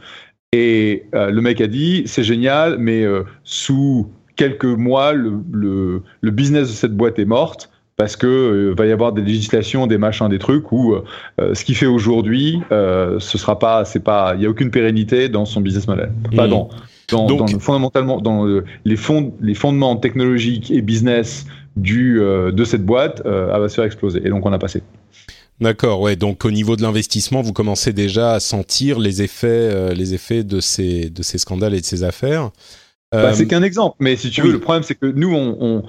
Et euh, le mec a dit, c'est génial, mais euh, sous quelques mois, le, le, business de cette boîte est morte parce que va y avoir des législations, des machins, des trucs où ce qu'il fait aujourd'hui, ce sera pas, c'est pas, il y a aucune pérennité dans son business model. Pas mmh. dans dans, fondamentalement dans les, fonds, les fondements technologiques et business du, euh, de cette boîte euh, va se faire exploser. Et donc on a passé. D'accord, ouais. Donc au niveau de l'investissement, vous commencez déjà à sentir les effets, euh, les effets de ces, de ces scandales et de ces affaires. Bah, c'est qu'un exemple, mais si tu veux, le problème c'est que nous, on,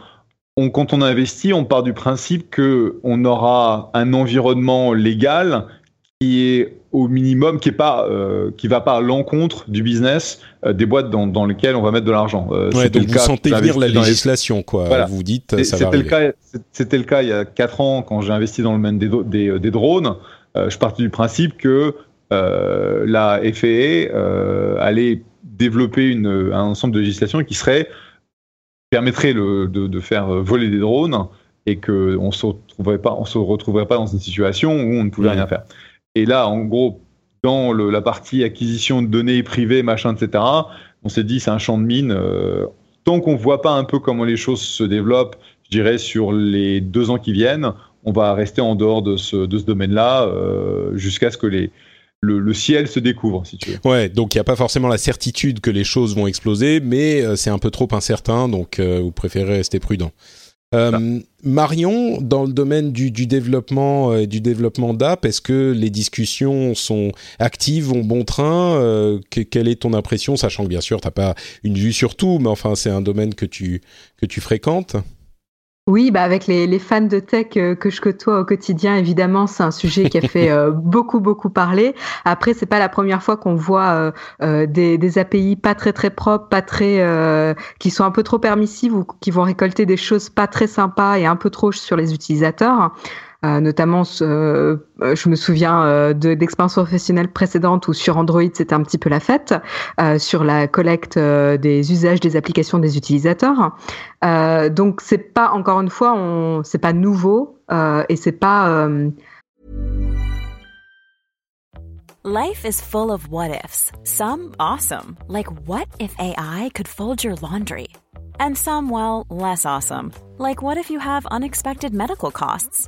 on, quand on investit, on part du principe que on aura un environnement légal qui est au minimum, qui est pas, euh, qui va pas à l'encontre du business euh, des boîtes dans, dans lesquelles on va mettre de l'argent. Euh, ouais, donc vous sentez venir la législation, quoi. Voilà. Vous dites, ça C'était le cas. C'était le cas il y a quatre ans quand j'ai investi dans le domaine des, des, des drones. je partais du principe que la FAA allait développer une, un ensemble de législation qui serait permettrait le, de, de, faire voler des drones et que on se retrouverait pas, on se retrouverait pas dans une situation où on ne pouvait mmh. rien faire. Et là, en gros, dans la partie acquisition de données privées, machin, etc., on s'est dit c'est un champ de mine. Euh, tant qu'on voit pas un peu comment les choses se développent, je dirais sur les deux ans qui viennent, on va rester en dehors de ce, domaine-là euh, jusqu'à ce que le, ciel se découvre, si tu veux. Ouais, donc il n'y a pas forcément la certitude que les choses vont exploser, mais euh, c'est un peu trop incertain, donc vous préférez rester prudent. Euh, Marion, dans le domaine du, développement euh, du développement d'app, est-ce que les discussions sont actives, vont bon train euh, Quelle est ton impression, sachant que bien sûr tu n'as pas une vue sur tout, mais enfin c'est un domaine que tu que tu fréquentes? Oui, bah avec les, les, fans de tech euh, que je côtoie au quotidien, évidemment, c'est un sujet qui a fait euh, beaucoup beaucoup parler. Après, c'est pas la première fois qu'on voit euh, des, des, API pas très très propres, pas très qui sont un peu trop permissives ou qui vont récolter des choses pas très sympas et un peu trop sur les utilisateurs. Euh, notamment, euh, je me souviens euh, d'expériences professionnelles précédentes où sur Android c'était un petit peu la fête sur la collecte des usages des applications des utilisateurs. donc c'est pas encore une fois, c'est pas nouveau et c'est pas. Life is full of what ifs. Some awesome, like what if AI could fold your laundry, and some well less awesome, like what if you have unexpected medical costs?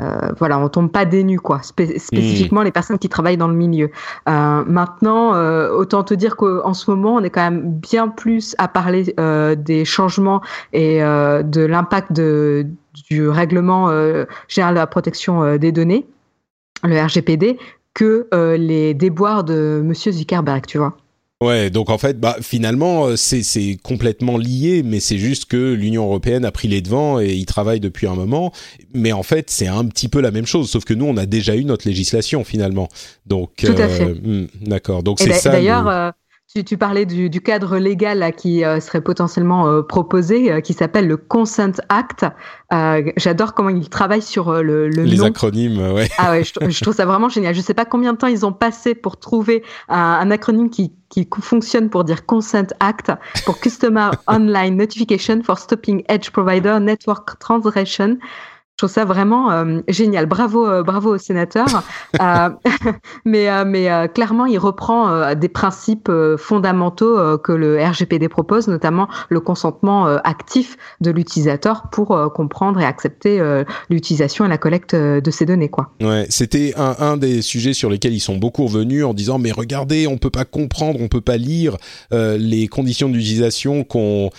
Euh, voilà, on tombe pas des nues, quoi. spécifiquement les personnes qui travaillent dans le milieu. Euh, maintenant, euh, autant te dire qu'en ce moment, on est quand même bien plus à parler des changements et de l'impact du règlement général de la protection des données, le RGPD, que les déboires de Monsieur Zuckerberg, tu vois. Ouais, donc en fait, bah, finalement, euh, c'est complètement lié, mais c'est juste que l'Union européenne a pris les devants et y travaille depuis un moment. Mais en fait, c'est un petit peu la même chose, sauf que nous, on a déjà eu notre législation finalement. Donc, Tout à fait. Euh, hmm, d'accord. Donc c'est ça. D'ailleurs, euh, tu, parlais du, cadre légal qui euh, serait potentiellement euh, proposé, euh, qui s'appelle le Consent Act. J'adore comment ils travaillent sur le, le Les acronymes, ouais. Ah ouais, je, trouve ça vraiment génial. Je ne sais pas combien de temps ils ont passé pour trouver un, acronyme qui, qui fonctionne pour dire Consent Act, pour Customer Online Notification for Stopping Edge Provider Network Transgression. Je trouve ça vraiment euh, génial. Bravo, euh, bravo au sénateur. Euh, mais mais clairement, il reprend des principes fondamentaux que le RGPD propose, notamment le consentement actif de l'utilisateur pour comprendre et accepter l'utilisation et la collecte de ces données. Quoi. Ouais, c'était un, un, des sujets sur lesquels ils sont beaucoup revenus en disant mais regardez, on peut pas comprendre, on peut pas lire les conditions d'utilisation qu'on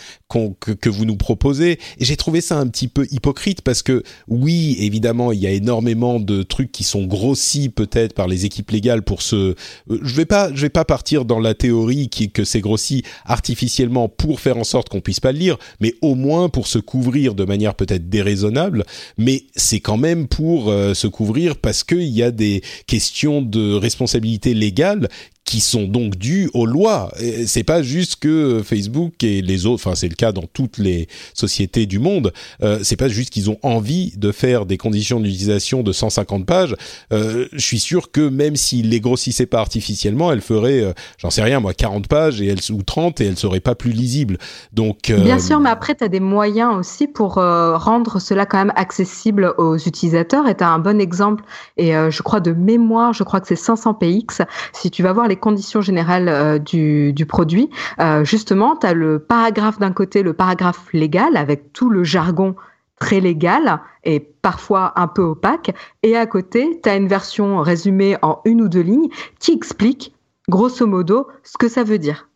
que, vous nous proposez. Et j'ai trouvé ça un petit peu hypocrite parce que oui, évidemment, il y a énormément de trucs qui sont grossis peut-être par les équipes légales pour se. Euh, je vais pas, je vais pas partir dans la théorie qui, que c'est grossi artificiellement pour faire en sorte qu'on puisse pas le lire, mais au moins pour se couvrir de manière peut-être déraisonnable. Mais c'est quand même pour euh, se couvrir parce qu'il y a des questions de responsabilité légale qui sont donc dus aux lois. C'est pas juste que Facebook et les autres, enfin c'est le cas dans toutes les sociétés du monde. Euh, c'est pas juste qu'ils ont envie de faire des conditions d'utilisation de 150 pages. Euh, je suis sûr que même s'ils les grossissaient pas artificiellement, elles feraient, euh, j'en sais rien moi, 40 pages et elles ou 30 et elles seraient pas plus lisibles. Donc euh, bien sûr, mais après tu as des moyens aussi pour euh, rendre cela quand même accessible aux utilisateurs. Et tu as un bon exemple et je crois de mémoire, je crois que c'est 500 px. Si tu vas voir les conditions générales euh, du, du, produit, euh, justement, tu as le paragraphe d'un côté, le paragraphe légal avec tout le jargon très légal et parfois un peu opaque, et à côté, tu as une version résumée en une ou deux lignes qui explique, grosso modo, ce que ça veut dire.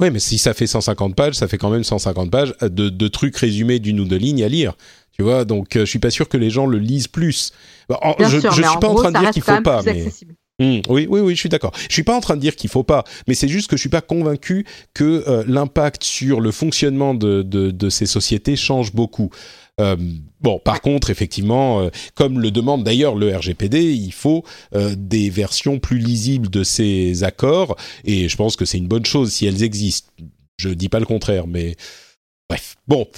Oui, mais si ça fait 150 pages, ça fait quand même 150 pages de, de trucs résumés d'une ou deux lignes à lire. Tu vois, donc euh, je suis pas sûr que les gens le lisent plus. je, ne suis pas en train de dire qu'il faut pas, mais Mmh, oui, oui, oui, je suis d'accord. Je suis pas en train de dire qu'il faut pas, mais c'est juste que je suis pas convaincu que euh, l'impact sur le fonctionnement de, ces sociétés change beaucoup. Euh, bon, par contre, effectivement, euh, comme le demande d'ailleurs le RGPD, il faut des versions plus lisibles de ces accords, et je pense que c'est une bonne chose si elles existent. Je dis pas le contraire, mais bref. Bon.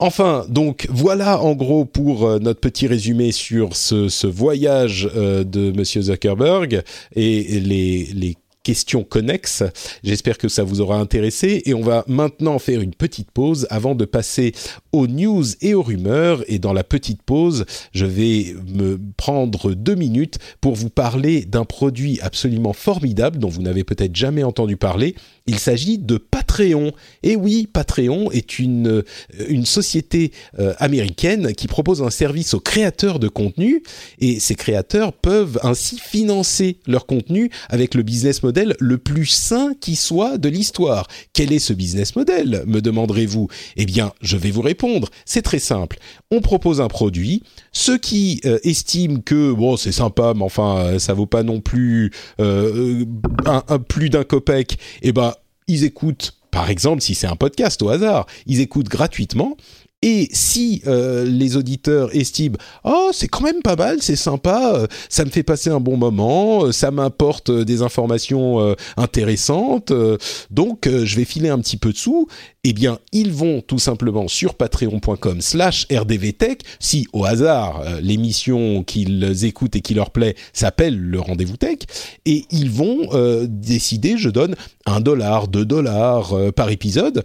Enfin, donc voilà en gros pour euh, notre petit résumé sur ce, voyage euh, de Monsieur Zuckerberg et les, les questions connexes. J'espère que ça vous aura intéressé et on va maintenant faire une petite pause avant de passer aux news et aux rumeurs. Et dans la petite pause, je vais me prendre deux minutes pour vous parler d'un produit absolument formidable dont vous n'avez peut-être jamais entendu parler. Il s'agit de Patreon. Et oui, Patreon est une, une société euh, américaine qui propose un service aux créateurs de contenu et ces créateurs peuvent ainsi financer leur contenu avec le business model le plus sain qui soit de l'histoire. Quel est ce business model me demanderez-vous? Eh bien, je vais vous répondre. C'est très simple. On propose un produit. Ceux qui euh, estiment que bon, c'est sympa, mais enfin, euh, ça vaut pas non plus euh, un, plus d'un copec, eh ben, ils écoutent. Par exemple, si c'est un podcast au hasard, ils écoutent gratuitement et si euh, les auditeurs estiment oh c'est quand même pas mal, c'est sympa, euh, ça me fait passer un bon moment, euh, ça m'apporte des informations intéressantes, donc je vais filer un petit peu de sous. Eh bien, ils vont tout simplement sur patreon.com/slash rdvtech. Si au hasard l'émission qu'ils écoutent et qui leur plaît s'appelle le rendez-vous tech, et ils vont décider, je donne un dollar, deux dollars par épisode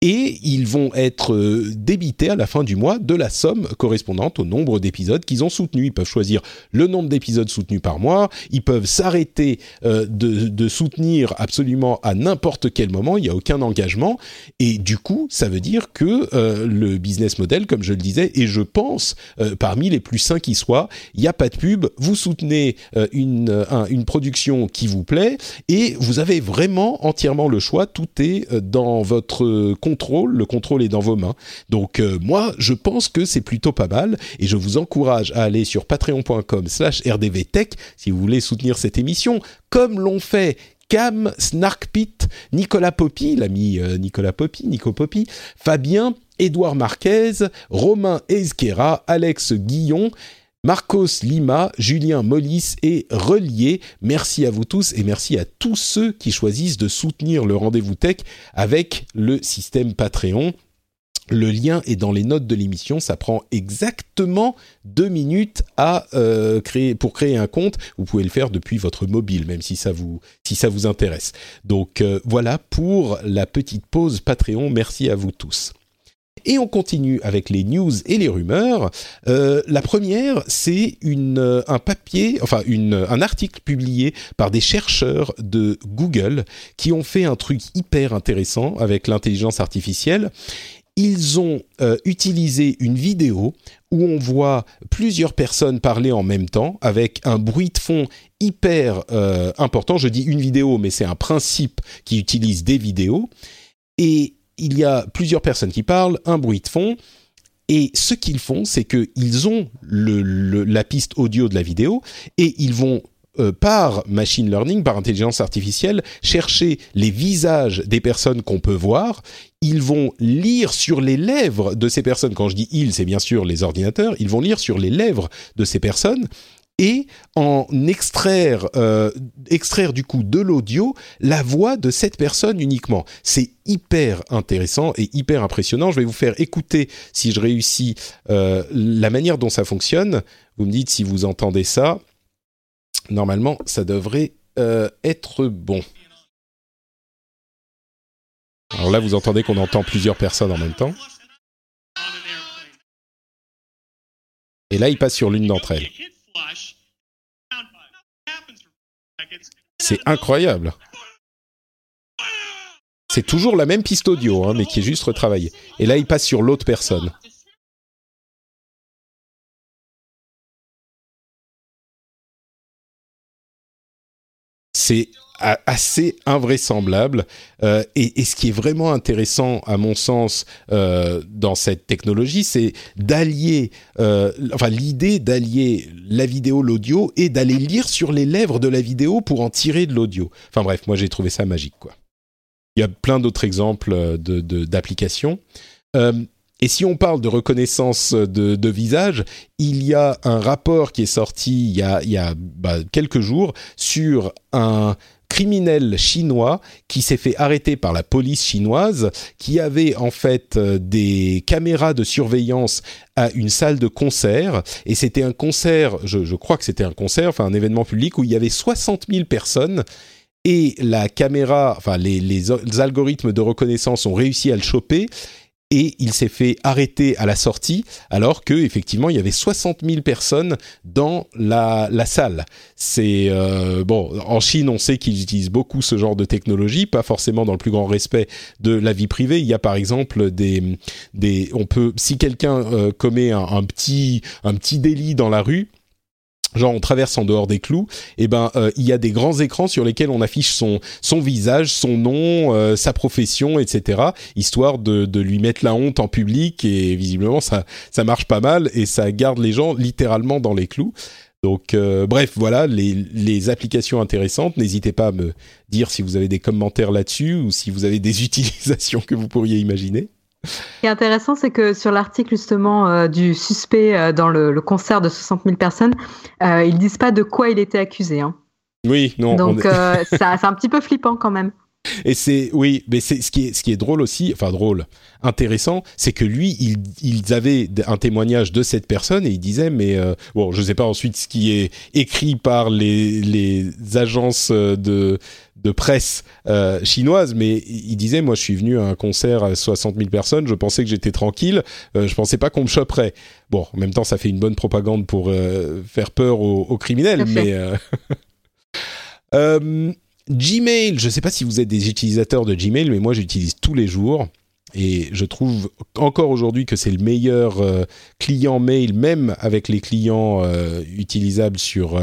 et ils vont être euh, débités à la fin du mois de la somme correspondante au nombre d'épisodes qu'ils ont soutenus. Ils peuvent choisir le nombre d'épisodes soutenus par mois, ils peuvent s'arrêter euh, de, soutenir absolument à n'importe quel moment, il n'y a aucun engagement, et du coup, ça veut dire que euh, le business model, comme je le disais, et je pense parmi les plus sains qui soient, il n'y a pas de pub, vous soutenez une, une production qui vous plaît, et vous avez vraiment entièrement le choix, tout est dans votre le contrôle est dans vos mains. Donc euh, moi, je pense que c'est plutôt pas mal et je vous encourage à aller sur patreon.com slash rdvtech si vous voulez soutenir cette émission, comme l'ont fait Cam, Snarkpit, Nicolas Poppy, l'ami euh, Nicolas Poppy, Nico Poppy, Fabien, Édouard Marquez, Romain Ezquera, Alex Guillon, Marcos Lima, Julien Mollis et Relier. Merci à vous tous et merci à tous ceux qui choisissent de soutenir le rendez-vous tech avec le système Patreon. Le lien est dans les notes de l'émission. Ça prend exactement deux minutes euh, pour créer un compte. Vous pouvez le faire depuis votre mobile, même si ça vous si ça vous intéresse. Donc euh, voilà pour la petite pause Patreon. Merci à vous tous. Et on continue avec les news et les rumeurs. Euh, la première, c'est euh, un papier, enfin une, un article publié par des chercheurs de Google qui ont fait un truc hyper intéressant avec l'intelligence artificielle. Ils ont euh, utilisé une vidéo où on voit plusieurs personnes parler en même temps avec un bruit de fond hyper important. Je dis une vidéo, mais c'est un principe qui utilise des vidéos. Et il y a plusieurs personnes qui parlent, un bruit de fond, et ce qu'ils font, c'est qu'ils ont la piste audio de la vidéo et ils vont euh, par machine learning, par intelligence artificielle, chercher les visages des personnes qu'on peut voir. Ils vont lire sur les lèvres de ces personnes. Quand je dis ils, c'est bien sûr les ordinateurs. Ils vont lire sur les lèvres de ces personnes et en extraire, euh, extraire du coup de l'audio la voix de cette personne uniquement. C'est hyper intéressant et hyper impressionnant. Je vais vous faire écouter, si je réussis, euh, la manière dont ça fonctionne. Vous me dites si vous entendez ça. Normalement, ça devrait euh, être bon. Alors là, vous entendez qu'on entend plusieurs personnes en même temps. Et là, il passe sur l'une d'entre elles. C'est incroyable. C'est toujours la même piste audio, hein, mais qui est juste retravaillée. Et là, il passe sur l'autre personne. C'est assez invraisemblable. Euh, et, ce qui est vraiment intéressant, à mon sens, euh, dans cette technologie, c'est d'allier, euh, enfin l'idée d'allier la vidéo, l'audio, et d'aller lire sur les lèvres de la vidéo pour en tirer de l'audio. Enfin bref, moi j'ai trouvé ça magique, quoi. Il y a plein d'autres exemples d'applications. De, et si on parle de reconnaissance de, visage, il y a un rapport qui est sorti il y a, il y a bah, quelques jours sur un criminel chinois qui s'est fait arrêter par la police chinoise, qui avait en fait euh, des caméras de surveillance à une salle de concert, et c'était un concert, je, crois que c'était un concert, enfin un événement public où il y avait 60 000 personnes, et la caméra, enfin les, les algorithmes de reconnaissance ont réussi à le choper, et il s'est fait arrêter à la sortie alors que effectivement il y avait 60 000 personnes dans la, salle. C'est euh, bon en Chine on sait qu'ils utilisent beaucoup ce genre de technologie, pas forcément dans le plus grand respect de la vie privée. Il y a par exemple des des on peut si quelqu'un euh, commet petit un petit délit dans la rue genre on traverse en dehors des clous, et eh ben euh, il y a des grands écrans sur lesquels on affiche son son visage, son nom, euh, sa profession, etc. Histoire de, de lui mettre la honte en public et visiblement ça ça marche pas mal et ça garde les gens littéralement dans les clous. Donc euh, bref, voilà les, les applications intéressantes. N'hésitez pas à me dire si vous avez des commentaires là-dessus ou si vous avez des utilisations que vous pourriez imaginer. Ce qui est intéressant, c'est que sur l'article justement euh, du suspect euh, dans le, concert de 60 000 personnes, euh, ils disent pas de quoi il était accusé. Hein. Oui, non. Donc euh, c'est un petit peu flippant quand même. Et c'est oui, mais c'est ce qui est ce qui est drôle aussi, enfin drôle, intéressant, c'est que lui, il, ils avaient un témoignage de cette personne et il disait, mais bon, je sais pas ensuite ce qui est écrit par les les agences de de presse euh, chinoise, mais il disait, moi je suis venu à un concert à 60 000 personnes, je pensais que j'étais tranquille, euh, je pensais pas qu'on me choperait. Bon, en même temps, ça fait une bonne propagande pour euh, faire peur aux, criminels, mais... Gmail, je ne sais pas si vous êtes des utilisateurs de Gmail, mais moi j'utilise tous les jours. Et je trouve encore aujourd'hui que c'est le meilleur client mail, même avec les clients utilisables sur,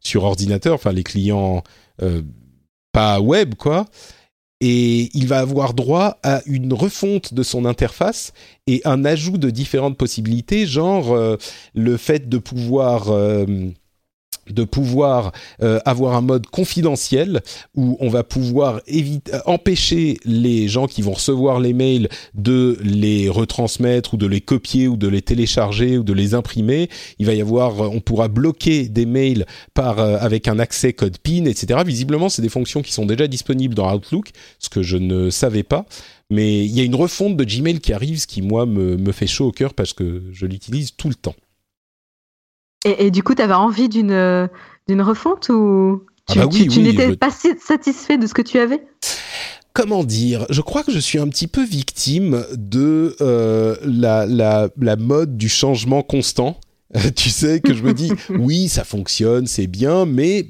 sur ordinateur, enfin les clients pas web quoi. Et il va avoir droit à une refonte de son interface et un ajout de différentes possibilités, genre euh, le fait de pouvoir euh, de pouvoir euh, avoir un mode confidentiel où on va pouvoir éviter, empêcher les gens qui vont recevoir les mails de les retransmettre ou de les copier ou de les télécharger ou de les imprimer. Il va y avoir, on pourra bloquer des mails euh, avec un accès code PIN, etc. Visiblement, c'est des fonctions qui sont déjà disponibles dans Outlook, ce que je ne savais pas. Mais il y a une refonte de Gmail qui arrive, ce qui moi me, me fait chaud au cœur parce que je l'utilise tout le temps. Et, du coup, tu avais envie d'une d'une refonte ou tu, ah bah n'étais pas satisfait de ce que tu avais? Comment dire? Je crois que je suis un petit peu victime de euh, la, la, la mode du changement constant. tu sais que je me dis oui, ça fonctionne, c'est bien, mais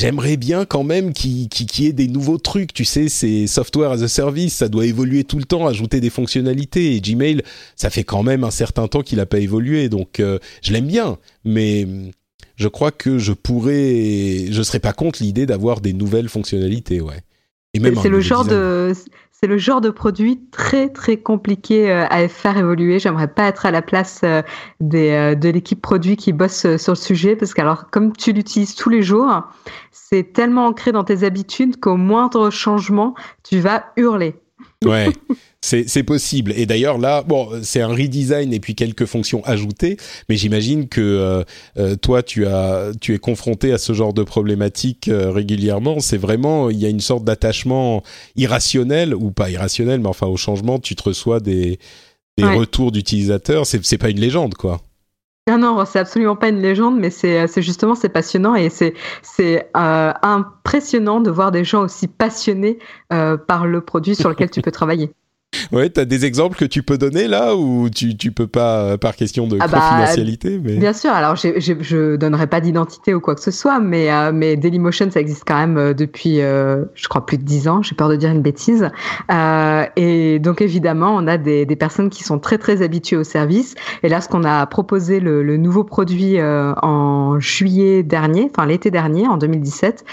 j'aimerais bien quand même qu'il y ait des nouveaux trucs. Tu sais, c'est software as a service, ça doit évoluer tout le temps, ajouter des fonctionnalités. Et Gmail, ça fait quand même un certain temps qu'il n'a pas évolué, donc euh, je l'aime bien, mais je crois que je pourrais, je serais pas contre l'idée d'avoir des nouvelles fonctionnalités, ouais. Et même c'est le genre de, c'est le genre de produit très très compliqué à faire évoluer. J'aimerais pas être à la place des, de l'équipe produit qui bosse sur le sujet parce que alors comme tu l'utilises tous les jours, c'est tellement ancré dans tes habitudes qu'au moindre changement, tu vas hurler. Ouais, c'est possible. Et d'ailleurs là, bon, c'est un redesign et puis quelques fonctions ajoutées, mais j'imagine que euh, euh, toi, tu as, tu es confronté à ce genre de problématique euh, régulièrement. C'est vraiment, il y a une sorte d'attachement irrationnel ou pas irrationnel, mais enfin au changement, tu te reçois des, des retours d'utilisateurs. C'est pas une légende, quoi. Non, non, c'est absolument pas une légende, mais c'est justement c'est passionnant et c'est c'est impressionnant de voir des gens aussi passionnés par le produit sur lequel tu peux travailler. Ouais, t'as des exemples que tu peux donner là ou tu tu peux pas euh, par question de ah bah, confidentialité mais... Bien sûr. Alors je je donnerai pas d'identité ou quoi que ce soit, mais euh, mais Dailymotion ça existe quand même euh, depuis je crois plus de dix ans. J'ai peur de dire une bêtise. et donc évidemment on a des des personnes qui sont très très habituées au service. Et là ce qu'on a proposé le, le nouveau produit en juillet dernier, enfin l'été dernier en 2017,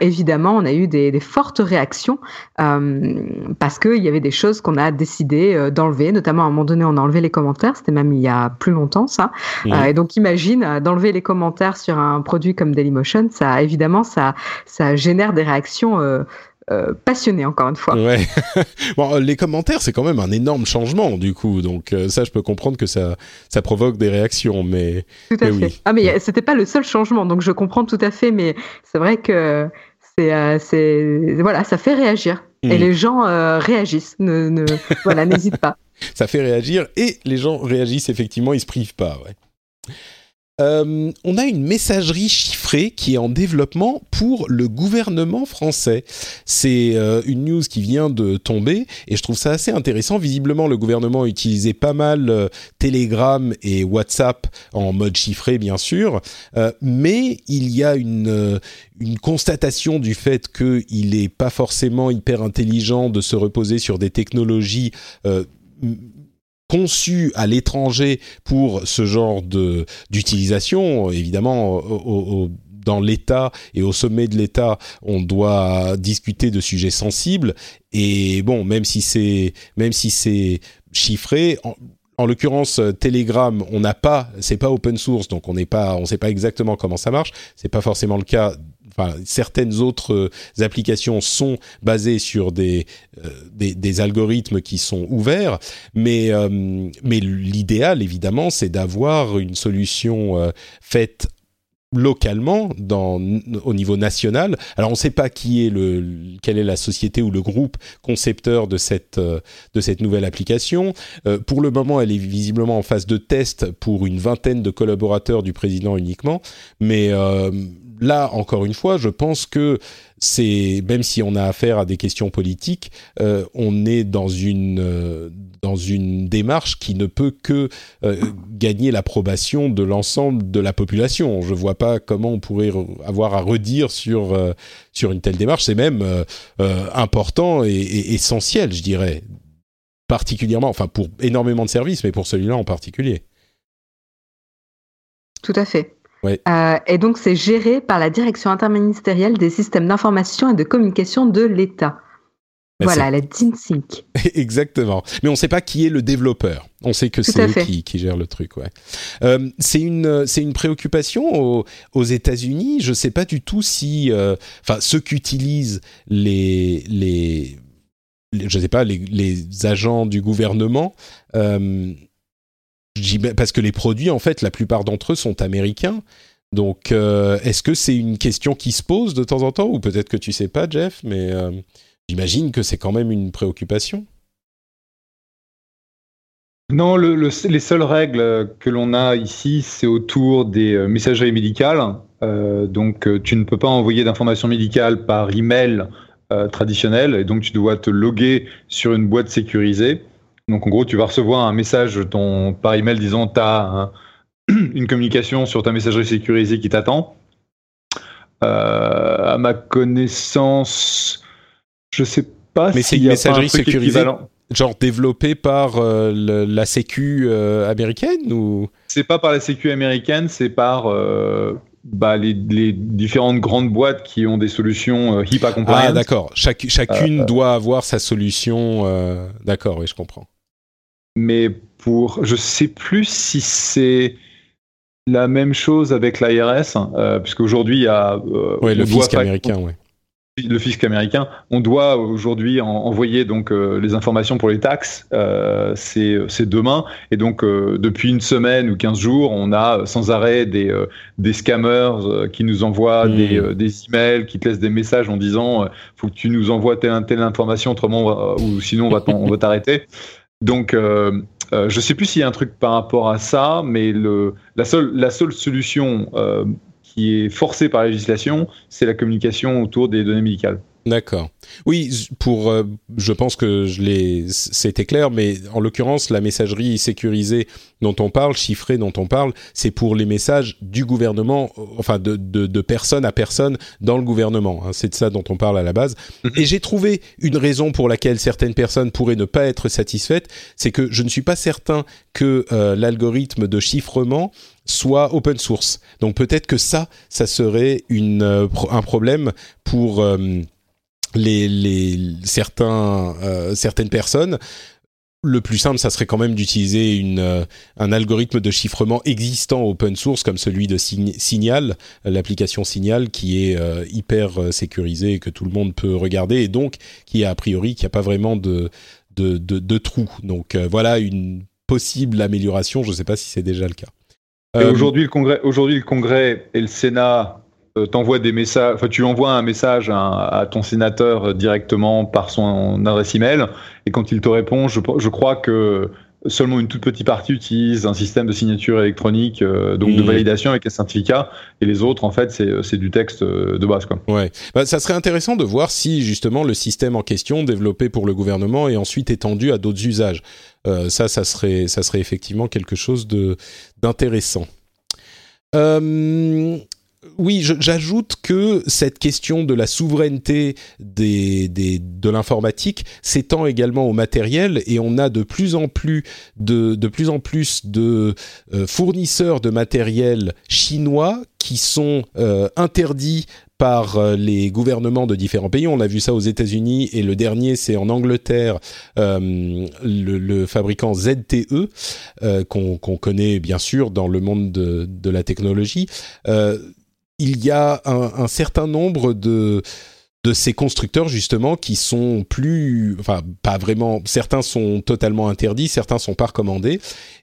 évidemment on a eu des, des fortes réactions parce que il y avait des choses qu'on a décidé euh, d'enlever. Notamment, à un moment donné, on a enlevé les commentaires. C'était même il y a plus longtemps, ça. Euh, et donc, imagine euh, d'enlever les commentaires sur un produit comme Dailymotion. Ça, évidemment, ça, ça génère des réactions. passionnées encore une fois. Ouais. bon, les commentaires, c'est quand même un énorme changement du coup, donc ça, je peux comprendre que ça, ça provoque des réactions, mais. Tout à fait. Ah, mais c'était pas le seul changement, donc je comprends tout à fait, mais c'est vrai que c'est, c'est, voilà, ça fait réagir. Et mm. les gens euh, réagissent. Ne, ne voilà, n'hésite pas. Ça fait réagir et les gens réagissent effectivement, ils se privent pas. Ouais. Euh, on a une messagerie chiffrée qui est en développement pour le gouvernement français. C'est euh, une news qui vient de tomber et je trouve ça assez intéressant. Visiblement, le gouvernement utilisait pas mal euh, Telegram et WhatsApp en mode chiffré, bien sûr, mais il y a une, une constatation du fait qu'il n'est pas forcément hyper intelligent de se reposer sur des technologies conçu à l'étranger pour ce genre de d'utilisation. Évidemment, dans l'État et au sommet de l'État, on doit discuter de sujets sensibles. Et bon, même si c'est même si c'est chiffré. En, l'occurrence, Telegram, on n'a pas, c'est pas open source, donc on n'est pas, on sait pas exactement comment ça marche. C'est pas forcément le cas certaines autres euh, applications sont basées sur des, euh, des, algorithmes qui sont ouverts, mais, euh, mais l'idéal, évidemment, c'est d'avoir une solution faite localement dans, au niveau national. Alors on ne sait pas qui est le, quelle est la société ou le groupe concepteur de cette, de cette nouvelle application. pour le moment, elle est visiblement en phase de test pour une vingtaine de collaborateurs du président uniquement, mais là, encore une fois, je pense que c'est même si on a affaire à des questions politiques, euh, on est dans une euh, dans une démarche qui ne peut que euh, gagner l'approbation de l'ensemble de la population. Je vois pas comment on pourrait avoir à redire sur une telle démarche. C'est même important et, essentiel, je dirais, particulièrement, enfin pour énormément de services, mais pour celui-là en particulier. Tout à fait. Euh, et donc, c'est géré par la Direction interministérielle des systèmes d'information et de communication de l'État. Ben, voilà, la DINSYNC. Exactement. Mais on ne sait pas qui est le développeur. On sait que c'est eux qui, qui gèrent le truc. Ouais. Euh, c'est une une préoccupation aux, États-Unis. Je ne sais pas du tout si, euh, enfin, ceux qu'utilisent les les, je sais pas les, les agents du gouvernement. Euh, parce que les produits, en fait, la plupart d'entre eux sont américains. Donc, euh, est-ce que c'est une question qui se pose de temps en temps, ou peut-être que tu sais pas, Jeff, mais euh, j'imagine que c'est quand même une préoccupation. Non, les seules règles que l'on a ici, c'est autour des euh, messageries médicales. donc, tu ne peux pas envoyer d'informations médicales par email traditionnel, et donc tu dois te loguer sur une boîte sécurisée. Donc en gros, tu vas recevoir un message ton, par email disant tu as une communication sur ta messagerie sécurisée qui t'attend. Euh, à ma connaissance, je sais pas Mais c'est une messagerie sécurisée genre développée par euh, la sécu euh, américaine ou? C'est pas par la sécu américaine, c'est par bah, les, les, différentes grandes boîtes qui ont des solutions euh, HIPAA compliant. Ah d'accord, chacune doit avoir sa solution. d'accord, oui, je comprends. Mais pour, je sais plus si c'est la même chose avec l'ARS, euh, puisqu'aujourd'hui il y a le fisc américain, ouais le fisc américain, on doit aujourd'hui envoyer donc euh, les informations pour les taxes. Euh, c'est demain et donc euh, depuis une semaine ou 15 jours, on a sans arrêt des des scammers qui nous envoient mmh. des des emails, qui te laissent des messages en disant faut que tu nous envoies telle telle information autrement ou sinon on va on va t'arrêter. Donc je sais plus s'il y a un truc par rapport à ça, mais le la seule la seule solution qui est forcé par la législation, c'est la communication autour des données médicales. D'accord. Oui, pour, euh, je pense que je c'était clair, mais en l'occurrence, la messagerie sécurisée dont on parle, chiffrée dont on parle, c'est pour les messages du gouvernement, enfin de, de, de personne à personne dans le gouvernement. Hein, c'est de ça dont on parle à la base. Mhm. Et j'ai trouvé une raison pour laquelle certaines personnes pourraient ne pas être satisfaites, c'est que je ne suis pas certain que euh, l'algorithme de chiffrement soit open source. Donc peut-être que ça, ça serait euh, un problème pour les certains, euh, certaines personnes, le plus simple, ça serait quand même d'utiliser euh, un algorithme de chiffrement existant open source comme celui de Signal, l'application Signal qui est euh, hyper sécurisée et que tout le monde peut regarder et donc qui a a priori qui a pas vraiment de, de trou. Donc voilà une possible amélioration. Je ne sais pas si c'est déjà le cas. Aujourd'hui, le Congrès, aujourd'hui le Congrès et le Sénat euh, t'envoies des messages, enfin tu envoies un message à, ton sénateur directement par son adresse email, et quand il te répond, je, je crois que seulement une toute petite partie utilise un système de signature électronique, euh, donc de mmh. validation avec un certificat, et les autres, en fait, c'est du texte euh, de base. Quoi. Ouais, bah, ça serait intéressant de voir si justement le système en question, développé pour le gouvernement, est ensuite étendu à d'autres usages. Ça, ça serait, ça serait effectivement quelque chose d'intéressant. Euh, oui, j'ajoute que cette question de la souveraineté des, de l'informatique s'étend également au matériel et on a de plus en plus de, de plus en plus de euh, fournisseurs de matériel chinois qui sont euh, interdits par euh, les gouvernements de différents pays. On a vu ça aux États-Unis et le dernier, c'est en Angleterre, le, fabricant ZTE, qu'on connaît bien sûr dans le monde de, de la technologie il y a un, certain nombre de de ces constructeurs justement qui sont plus, enfin pas vraiment, certains sont totalement interdits, certains sont pas recommandés,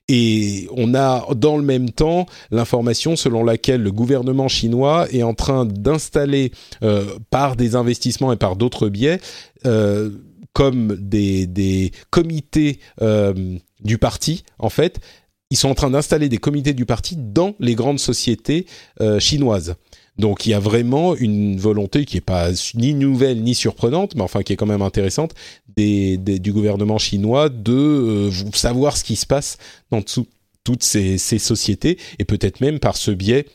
et on a dans le même temps l'information selon laquelle le gouvernement chinois est en train d'installer euh, par des investissements et par d'autres biais euh, comme des, des comités euh, du parti en fait, ils sont en train d'installer des comités du parti dans les grandes sociétés chinoises. Donc il y a vraiment une volonté qui est pas ni nouvelle ni surprenante, mais enfin qui est quand même intéressante du gouvernement chinois de euh, savoir ce qui se passe dans toutes ces, sociétés et peut-être même par ce biais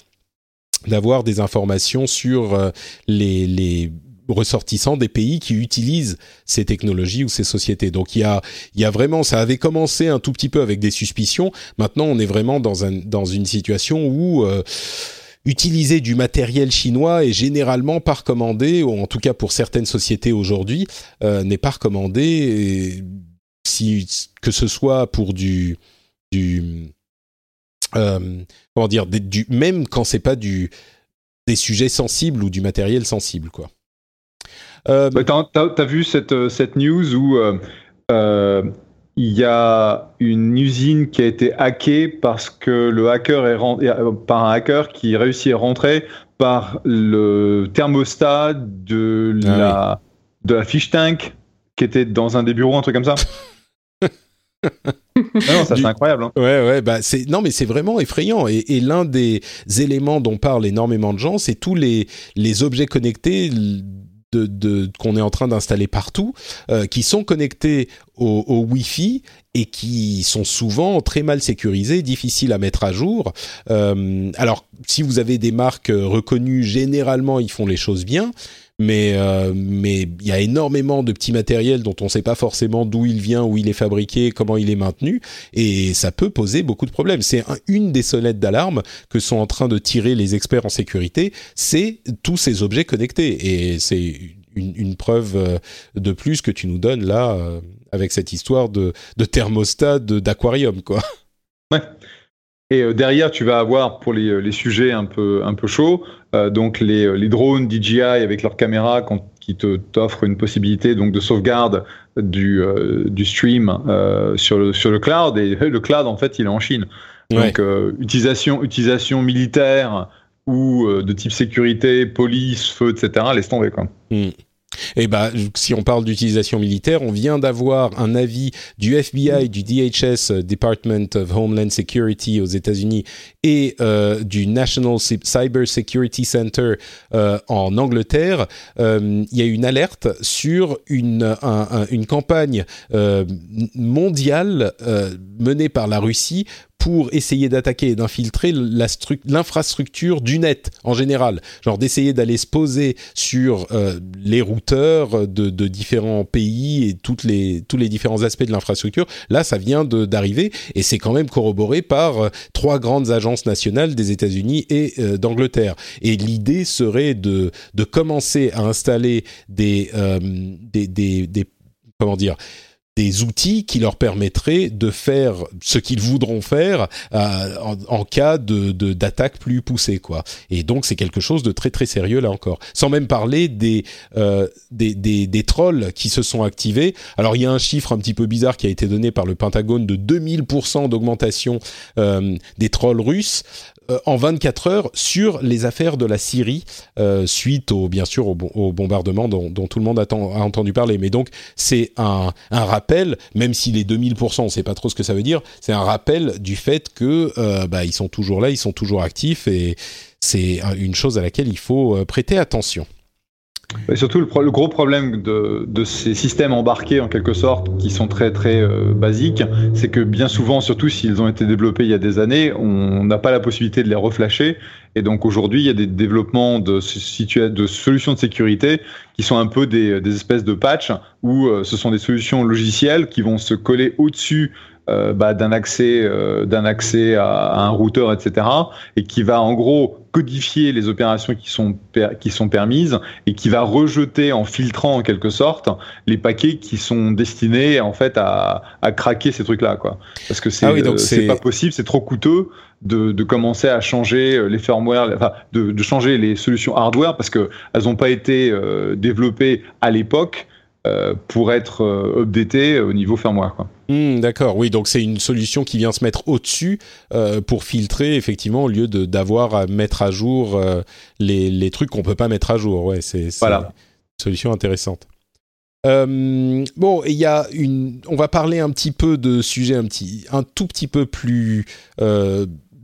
d'avoir des informations sur euh, les, ressortissants des pays qui utilisent ces technologies ou ces sociétés. Donc il y a, vraiment, ça avait commencé un tout petit peu avec des suspicions. Maintenant, on est vraiment dans une situation où euh, utiliser du matériel chinois est généralement pas recommandé, ou en tout cas pour certaines sociétés aujourd'hui, euh, n'est pas recommandé. si que ce soit pour du du euh, comment dire même quand c'est pas du des sujets sensibles ou du matériel sensible quoi. Euh, bah, t'as, as vu cette, cette news où il y a une usine qui a été hackée parce que le hacker est rentré, euh, par un hacker qui réussit à rentrer par le thermostat de ah la de la fish tank qui était dans un des bureaux, un truc comme ça. Ah non, ça c'est incroyable. Hein. Ouais, ouais, bah c'est non, mais c'est vraiment effrayant. Et, et l'un des éléments dont parlent énormément de gens, c'est tous les les objets connectés qu'on est en train d'installer partout, euh, qui sont connectés au, Wi-Fi et qui sont souvent très mal sécurisés, difficiles à mettre à jour. Euh, alors, si vous avez des marques reconnues, généralement, ils font les choses bien. Mais euh, mais il y a énormément de petits matériels dont on ne sait pas forcément d'où il vient, où il est fabriqué, comment il est maintenu, et ça peut poser beaucoup de problèmes. C'est une des sonnettes d'alarme que sont en train de tirer les experts en sécurité, c'est tous ces objets connectés, et c'est une, preuve euh, de plus que tu nous donnes là euh, avec cette histoire de, de thermostat d'aquarium, quoi. Ouais. Et derrière, tu vas avoir pour les, les sujets un peu, un peu chauds, donc les, les, drones DJI avec leurs caméras qui te t'offrent une possibilité donc de sauvegarde du, du stream sur, le, sur le cloud. Et le cloud, en fait, il est en Chine. Donc, utilisation, utilisation militaire ou de type sécurité, police, feu, etc., laisse tomber. Quoi. Hmm. Eh ben, si on parle d'utilisation militaire, on vient d'avoir un avis du FBI, du DHS, euh, Department of Homeland Security aux États-Unis, et euh, du National Cyber Security Center euh, en Angleterre. Il y a une alerte sur une, une campagne mondiale menée par la Russie pour essayer d'attaquer et d'infiltrer l'infrastructure du net en général, genre d'essayer d'aller se poser sur euh, les routeurs de, différents pays et les, tous les différents aspects de l'infrastructure. Là, ça vient d'arriver et c'est quand même corroboré par euh, trois grandes agences nationales des États-Unis et euh, d'Angleterre. Et l'idée serait de, de commencer à installer des, des, des, des comment dire des outils qui leur permettraient de faire ce qu'ils voudront faire euh, en, cas de d'attaque plus poussée quoi. Et donc c'est quelque chose de très très sérieux là encore. Sans même parler des, euh, des, des des trolls qui se sont activés. Alors il y a un chiffre un petit peu bizarre qui a été donné par le Pentagone de 2000% d'augmentation euh, des trolls russes. Euh, en 24 heures sur les affaires de la Syrie euh, suite au bien sûr au, bombardement dont, tout le monde a, entendu parler. Mais donc c'est un, rappel, même si les 2000%, on ne sait pas trop ce que ça veut dire, c'est un rappel du fait que euh, bah, ils sont toujours là, ils sont toujours actifs et c'est une chose à laquelle il faut prêter attention. Et surtout, le, le, gros problème de, de, ces systèmes embarqués, en quelque sorte, qui sont très très euh, basiques, c'est que bien souvent, surtout s'ils ont été développés il y a des années, on n'a pas la possibilité de les reflasher. Et donc aujourd'hui, il y a des développements de, de solutions de sécurité qui sont un peu des, des espèces de patchs où euh, ce sont des solutions logicielles qui vont se coller au-dessus euh, bah, d'un accès, euh, d'un accès à, un routeur, etc., et qui va en gros codifier les opérations qui sont qui sont permises et qui va rejeter en filtrant en quelque sorte les paquets qui sont destinés en fait à, à craquer ces trucs-là, quoi. Parce que c'est ah euh, c'est pas possible, c'est trop coûteux. De, de, commencer à changer les firmware, enfin, de, de, changer les solutions hardware parce que elles n'ont pas été développées à l'époque euh, pour être euh, updaté au niveau firmware. Hmm, d'accord, oui, donc c'est une solution qui vient se mettre au-dessus euh, pour filtrer, effectivement, au lieu d'avoir à mettre à jour les, les, trucs qu'on peut pas mettre à jour. Ouais, c'est voilà. une solution intéressante. bon, il y a une. On va parler un petit peu de sujets un petit, un tout petit peu plus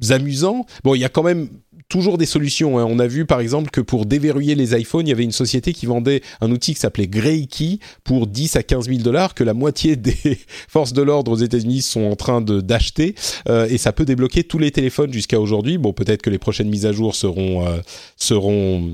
amusants. Bon, il y a quand même toujours des solutions. Hein. On a vu par exemple que pour déverrouiller les iPhones, il y avait une société qui vendait un outil qui s'appelait Graykey pour 10 à 15 000 dollars que la moitié des forces de l'ordre aux États-Unis sont en train de d'acheter euh, et ça peut débloquer tous les téléphones jusqu'à aujourd'hui. Bon, peut-être que les prochaines mises à jour seront euh, seront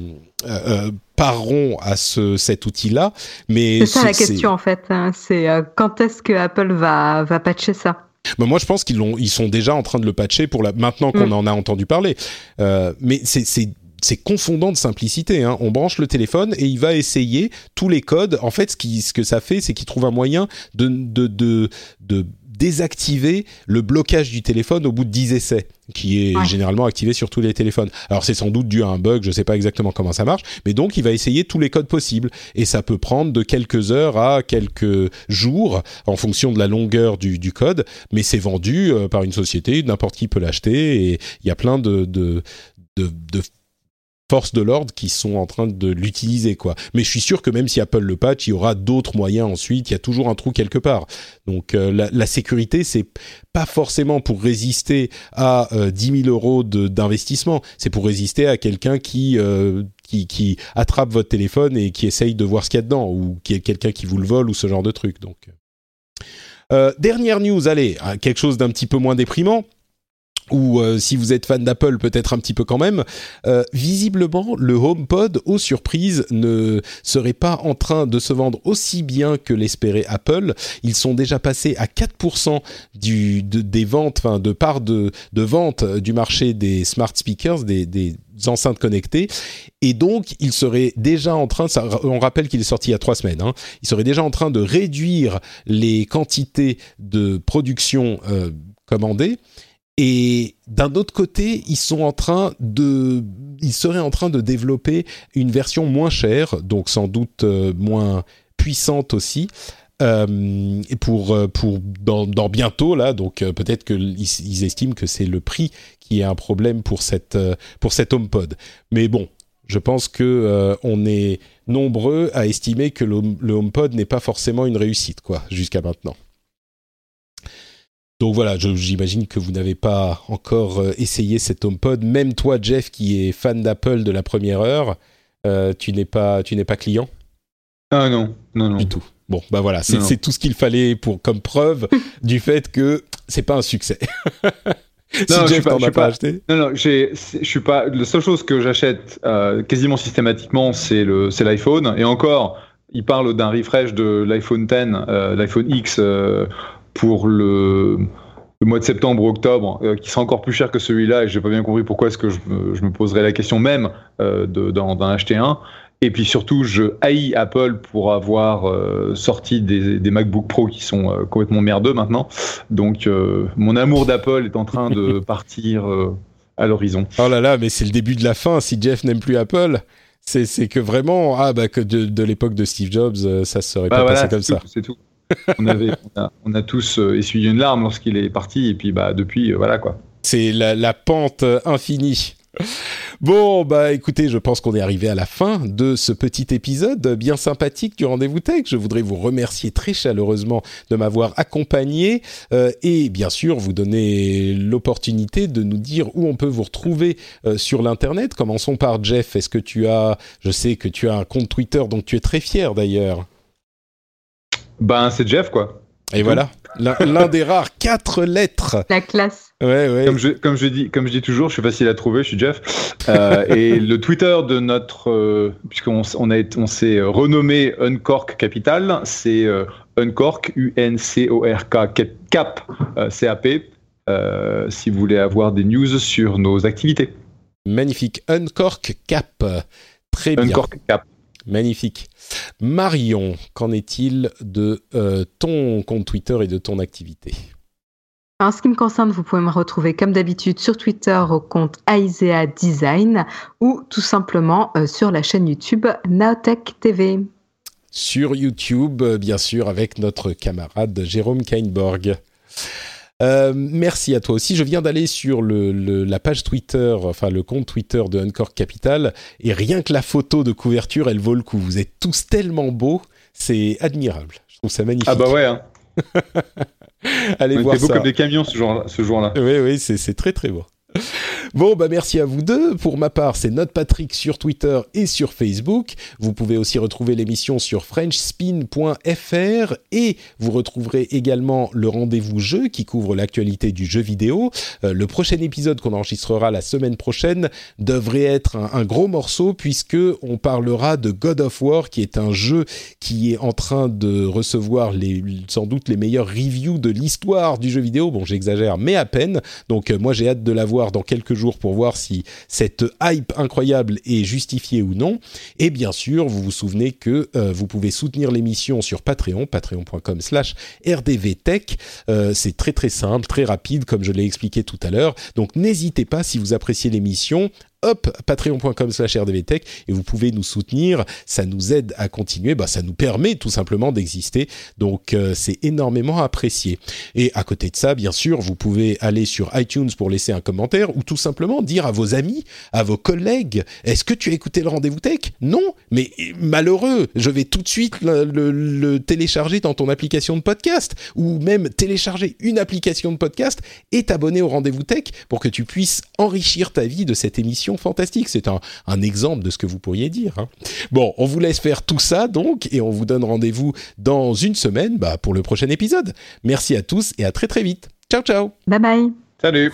euh, pareront à ce, cet outil-là, mais c'est ça la question en fait. Hein. c'est quand est-ce que Apple va va patcher ça? Bah, moi, je pense qu'ils ils sont déjà en train de le patcher pour la, maintenant qu'on mm. en a entendu parler. Euh, mais c'est confondant de simplicité. Hein. On branche le téléphone et il va essayer tous les codes. En fait, ce, qui, ce que ça fait, c'est qu'il trouve un moyen de, de, de, de désactiver le blocage du téléphone au bout de 10 essais, qui est généralement activé sur tous les téléphones. Alors c'est sans doute dû à un bug, je ne sais pas exactement comment ça marche, mais donc il va essayer tous les codes possibles. Et ça peut prendre de quelques heures à quelques jours en fonction de la longueur du, du code, mais c'est vendu euh, par une société, n'importe qui peut l'acheter, et il y a plein de, de, de, de forces de l'ordre qui sont en train de l'utiliser quoi. Mais je suis sûr que même si Apple le patch, il y aura d'autres moyens ensuite. Il y a toujours un trou quelque part. Donc euh, la, la, sécurité, c'est pas forcément pour résister à euh, 10 000 euros d'investissement. C'est pour résister à quelqu'un qui euh, qui, qui, attrape votre téléphone et qui essaye de voir ce qu'il y a dedans, ou qui est quelqu'un qui vous le vole ou ce genre de truc. Donc euh, dernière news, allez, quelque chose d'un petit peu moins déprimant ou euh, si vous êtes fan d'Apple, peut-être un petit peu quand même. Euh, visiblement, le HomePod, aux surprises, ne serait pas en train de se vendre aussi bien que l'espérait Apple. Ils sont déjà passés à 4% du, des ventes, enfin de part de, de vente du marché des smart speakers, des, des enceintes connectées. Et donc, il serait déjà en train, ça, on rappelle qu'il est sorti il y a trois semaines, hein, il serait déjà en train de réduire les quantités de production euh, commandées et d'un autre côté, ils sont en train de, ils seraient en train de développer une version moins chère, donc sans doute euh, moins puissante aussi. Euh, pour euh, pour dans, dans, bientôt là donc euh, peut-être qu'ils ils estiment que c'est le prix qui est un problème pour cette pour cet HomePod mais bon je pense que on est nombreux à estimer que le, le HomePod n'est pas forcément une réussite quoi jusqu'à maintenant donc voilà, j'imagine que vous n'avez pas encore euh, essayé cet HomePod. Même toi, Jeff, qui est fan d'Apple de la première heure, euh, tu n'es pas, tu n'es pas client? Ah non, non, non. Du tout. Bon, bah voilà, c'est tout ce qu'il fallait pour comme preuve du fait que c'est pas un succès. si non, Jeff t'en as pas, acheté. Non, non, je suis pas. La seule chose que j'achète euh, quasiment systématiquement, c'est le, c'est l'iPhone. Et encore, il parle d'un refresh de l'iPhone 10, l'iPhone X pour le, mois de septembre ou octobre, euh, qui sera encore plus cher que celui-là, et j'ai pas bien compris pourquoi est-ce que je me, poserais la question même euh, d'en acheter un. Et puis surtout, je haïs Apple pour avoir euh, sorti des, des, MacBook Pro qui sont complètement merdeux maintenant. Donc mon amour d'Apple est en train de partir à l'horizon. Oh là là, mais c'est le début de la fin. Si Jeff n'aime plus Apple, c'est que vraiment, ah bah que de, l'époque de Steve Jobs, ça se serait bah pas passé comme ça. C'est tout on, a, tous euh, essuyé une larme lorsqu'il est parti, et puis bah depuis, euh, voilà quoi. C'est la, pente infinie. Bon, bah écoutez, je pense qu'on est arrivé à la fin de ce petit épisode bien sympathique du Rendez-vous Tech. Je voudrais vous remercier très chaleureusement de m'avoir accompagné euh, et bien sûr vous donner l'opportunité de nous dire où on peut vous retrouver sur l'Internet. Commençons par Jeff. Est-ce que tu as, je sais que tu as un compte Twitter dont tu es très fier d'ailleurs. Ben, c'est Jeff, quoi. Et voilà, l'un des rares quatre lettres. La classe. Ouais, ouais. Comme je, comme je dis, comme je dis toujours, je suis facile à trouver, je suis Jeff. Euh, et le Twitter de notre, euh, puisqu'on on a, on s'est renommé Uncork Capital, c'est euh, Uncork U N C O R K Cap C A P. si vous voulez avoir des news sur nos activités. Magnifique, Uncork Cap. Très bien. Uncork Cap. Magnifique. Marion, qu'en est-il de euh, ton compte Twitter et de ton activité? En ce qui me concerne, vous pouvez me retrouver comme d'habitude sur Twitter au compte Aisea Design ou tout simplement euh, sur la chaîne YouTube Naotech TV. Sur YouTube, euh, bien sûr, avec notre camarade Jérôme Kainborg. Euh, merci à toi aussi. Je viens d'aller sur le, la page Twitter, enfin le compte Twitter de Encore Capital, et rien que la photo de couverture, elle vaut le coup. Vous êtes tous tellement beaux, c'est admirable. Je trouve ça magnifique. Ah bah ouais. Hein. Allez voir ça. beau comme des camions ce jour-là. Ce jour oui, oui, c'est très très beau. Bon, bah merci à vous deux. Pour ma part, c'est Note Patrick sur Twitter et sur Facebook. Vous pouvez aussi retrouver l'émission sur frenchspin.fr et vous retrouverez également le rendez-vous jeu qui couvre l'actualité du jeu vidéo. Euh, le prochain épisode qu'on enregistrera la semaine prochaine devrait être un, gros morceau puisque on parlera de God of War qui est un jeu qui est en train de recevoir les, sans doute les meilleures reviews de l'histoire du jeu vidéo. Bon, j'exagère, mais à peine. Donc euh, moi j'ai hâte de la voir dans quelques jours pour voir si cette hype incroyable est justifiée ou non. Et bien sûr, vous vous souvenez que euh, vous pouvez soutenir l'émission sur Patreon, patreon.com slash rdvtech. Euh, c'est très très simple, très rapide, comme je l'ai expliqué tout à l'heure. Donc n'hésitez pas, si vous appréciez l'émission, hop, patreon.com slash rdvtech et vous pouvez nous soutenir. Ça nous aide à continuer, bah, ça nous permet tout simplement d'exister. Donc euh, c'est énormément apprécié. Et à côté de ça, bien sûr, vous pouvez aller sur iTunes pour laisser un commentaire ou tout simplement dire à vos amis, à vos collègues, est-ce que tu as écouté le rendez-vous tech? Non, mais malheureux, je vais tout de suite le, télécharger dans ton application de podcast ou même télécharger une application de podcast et t'abonner au rendez-vous tech pour que tu puisses enrichir ta vie de cette émission fantastique. C'est un, exemple de ce que vous pourriez dire. Hein. Bon, on vous laisse faire tout ça donc, et on vous donne rendez-vous dans une semaine bah, pour le prochain épisode. Merci à tous et à très très vite. Ciao ciao. Bye bye. Salut.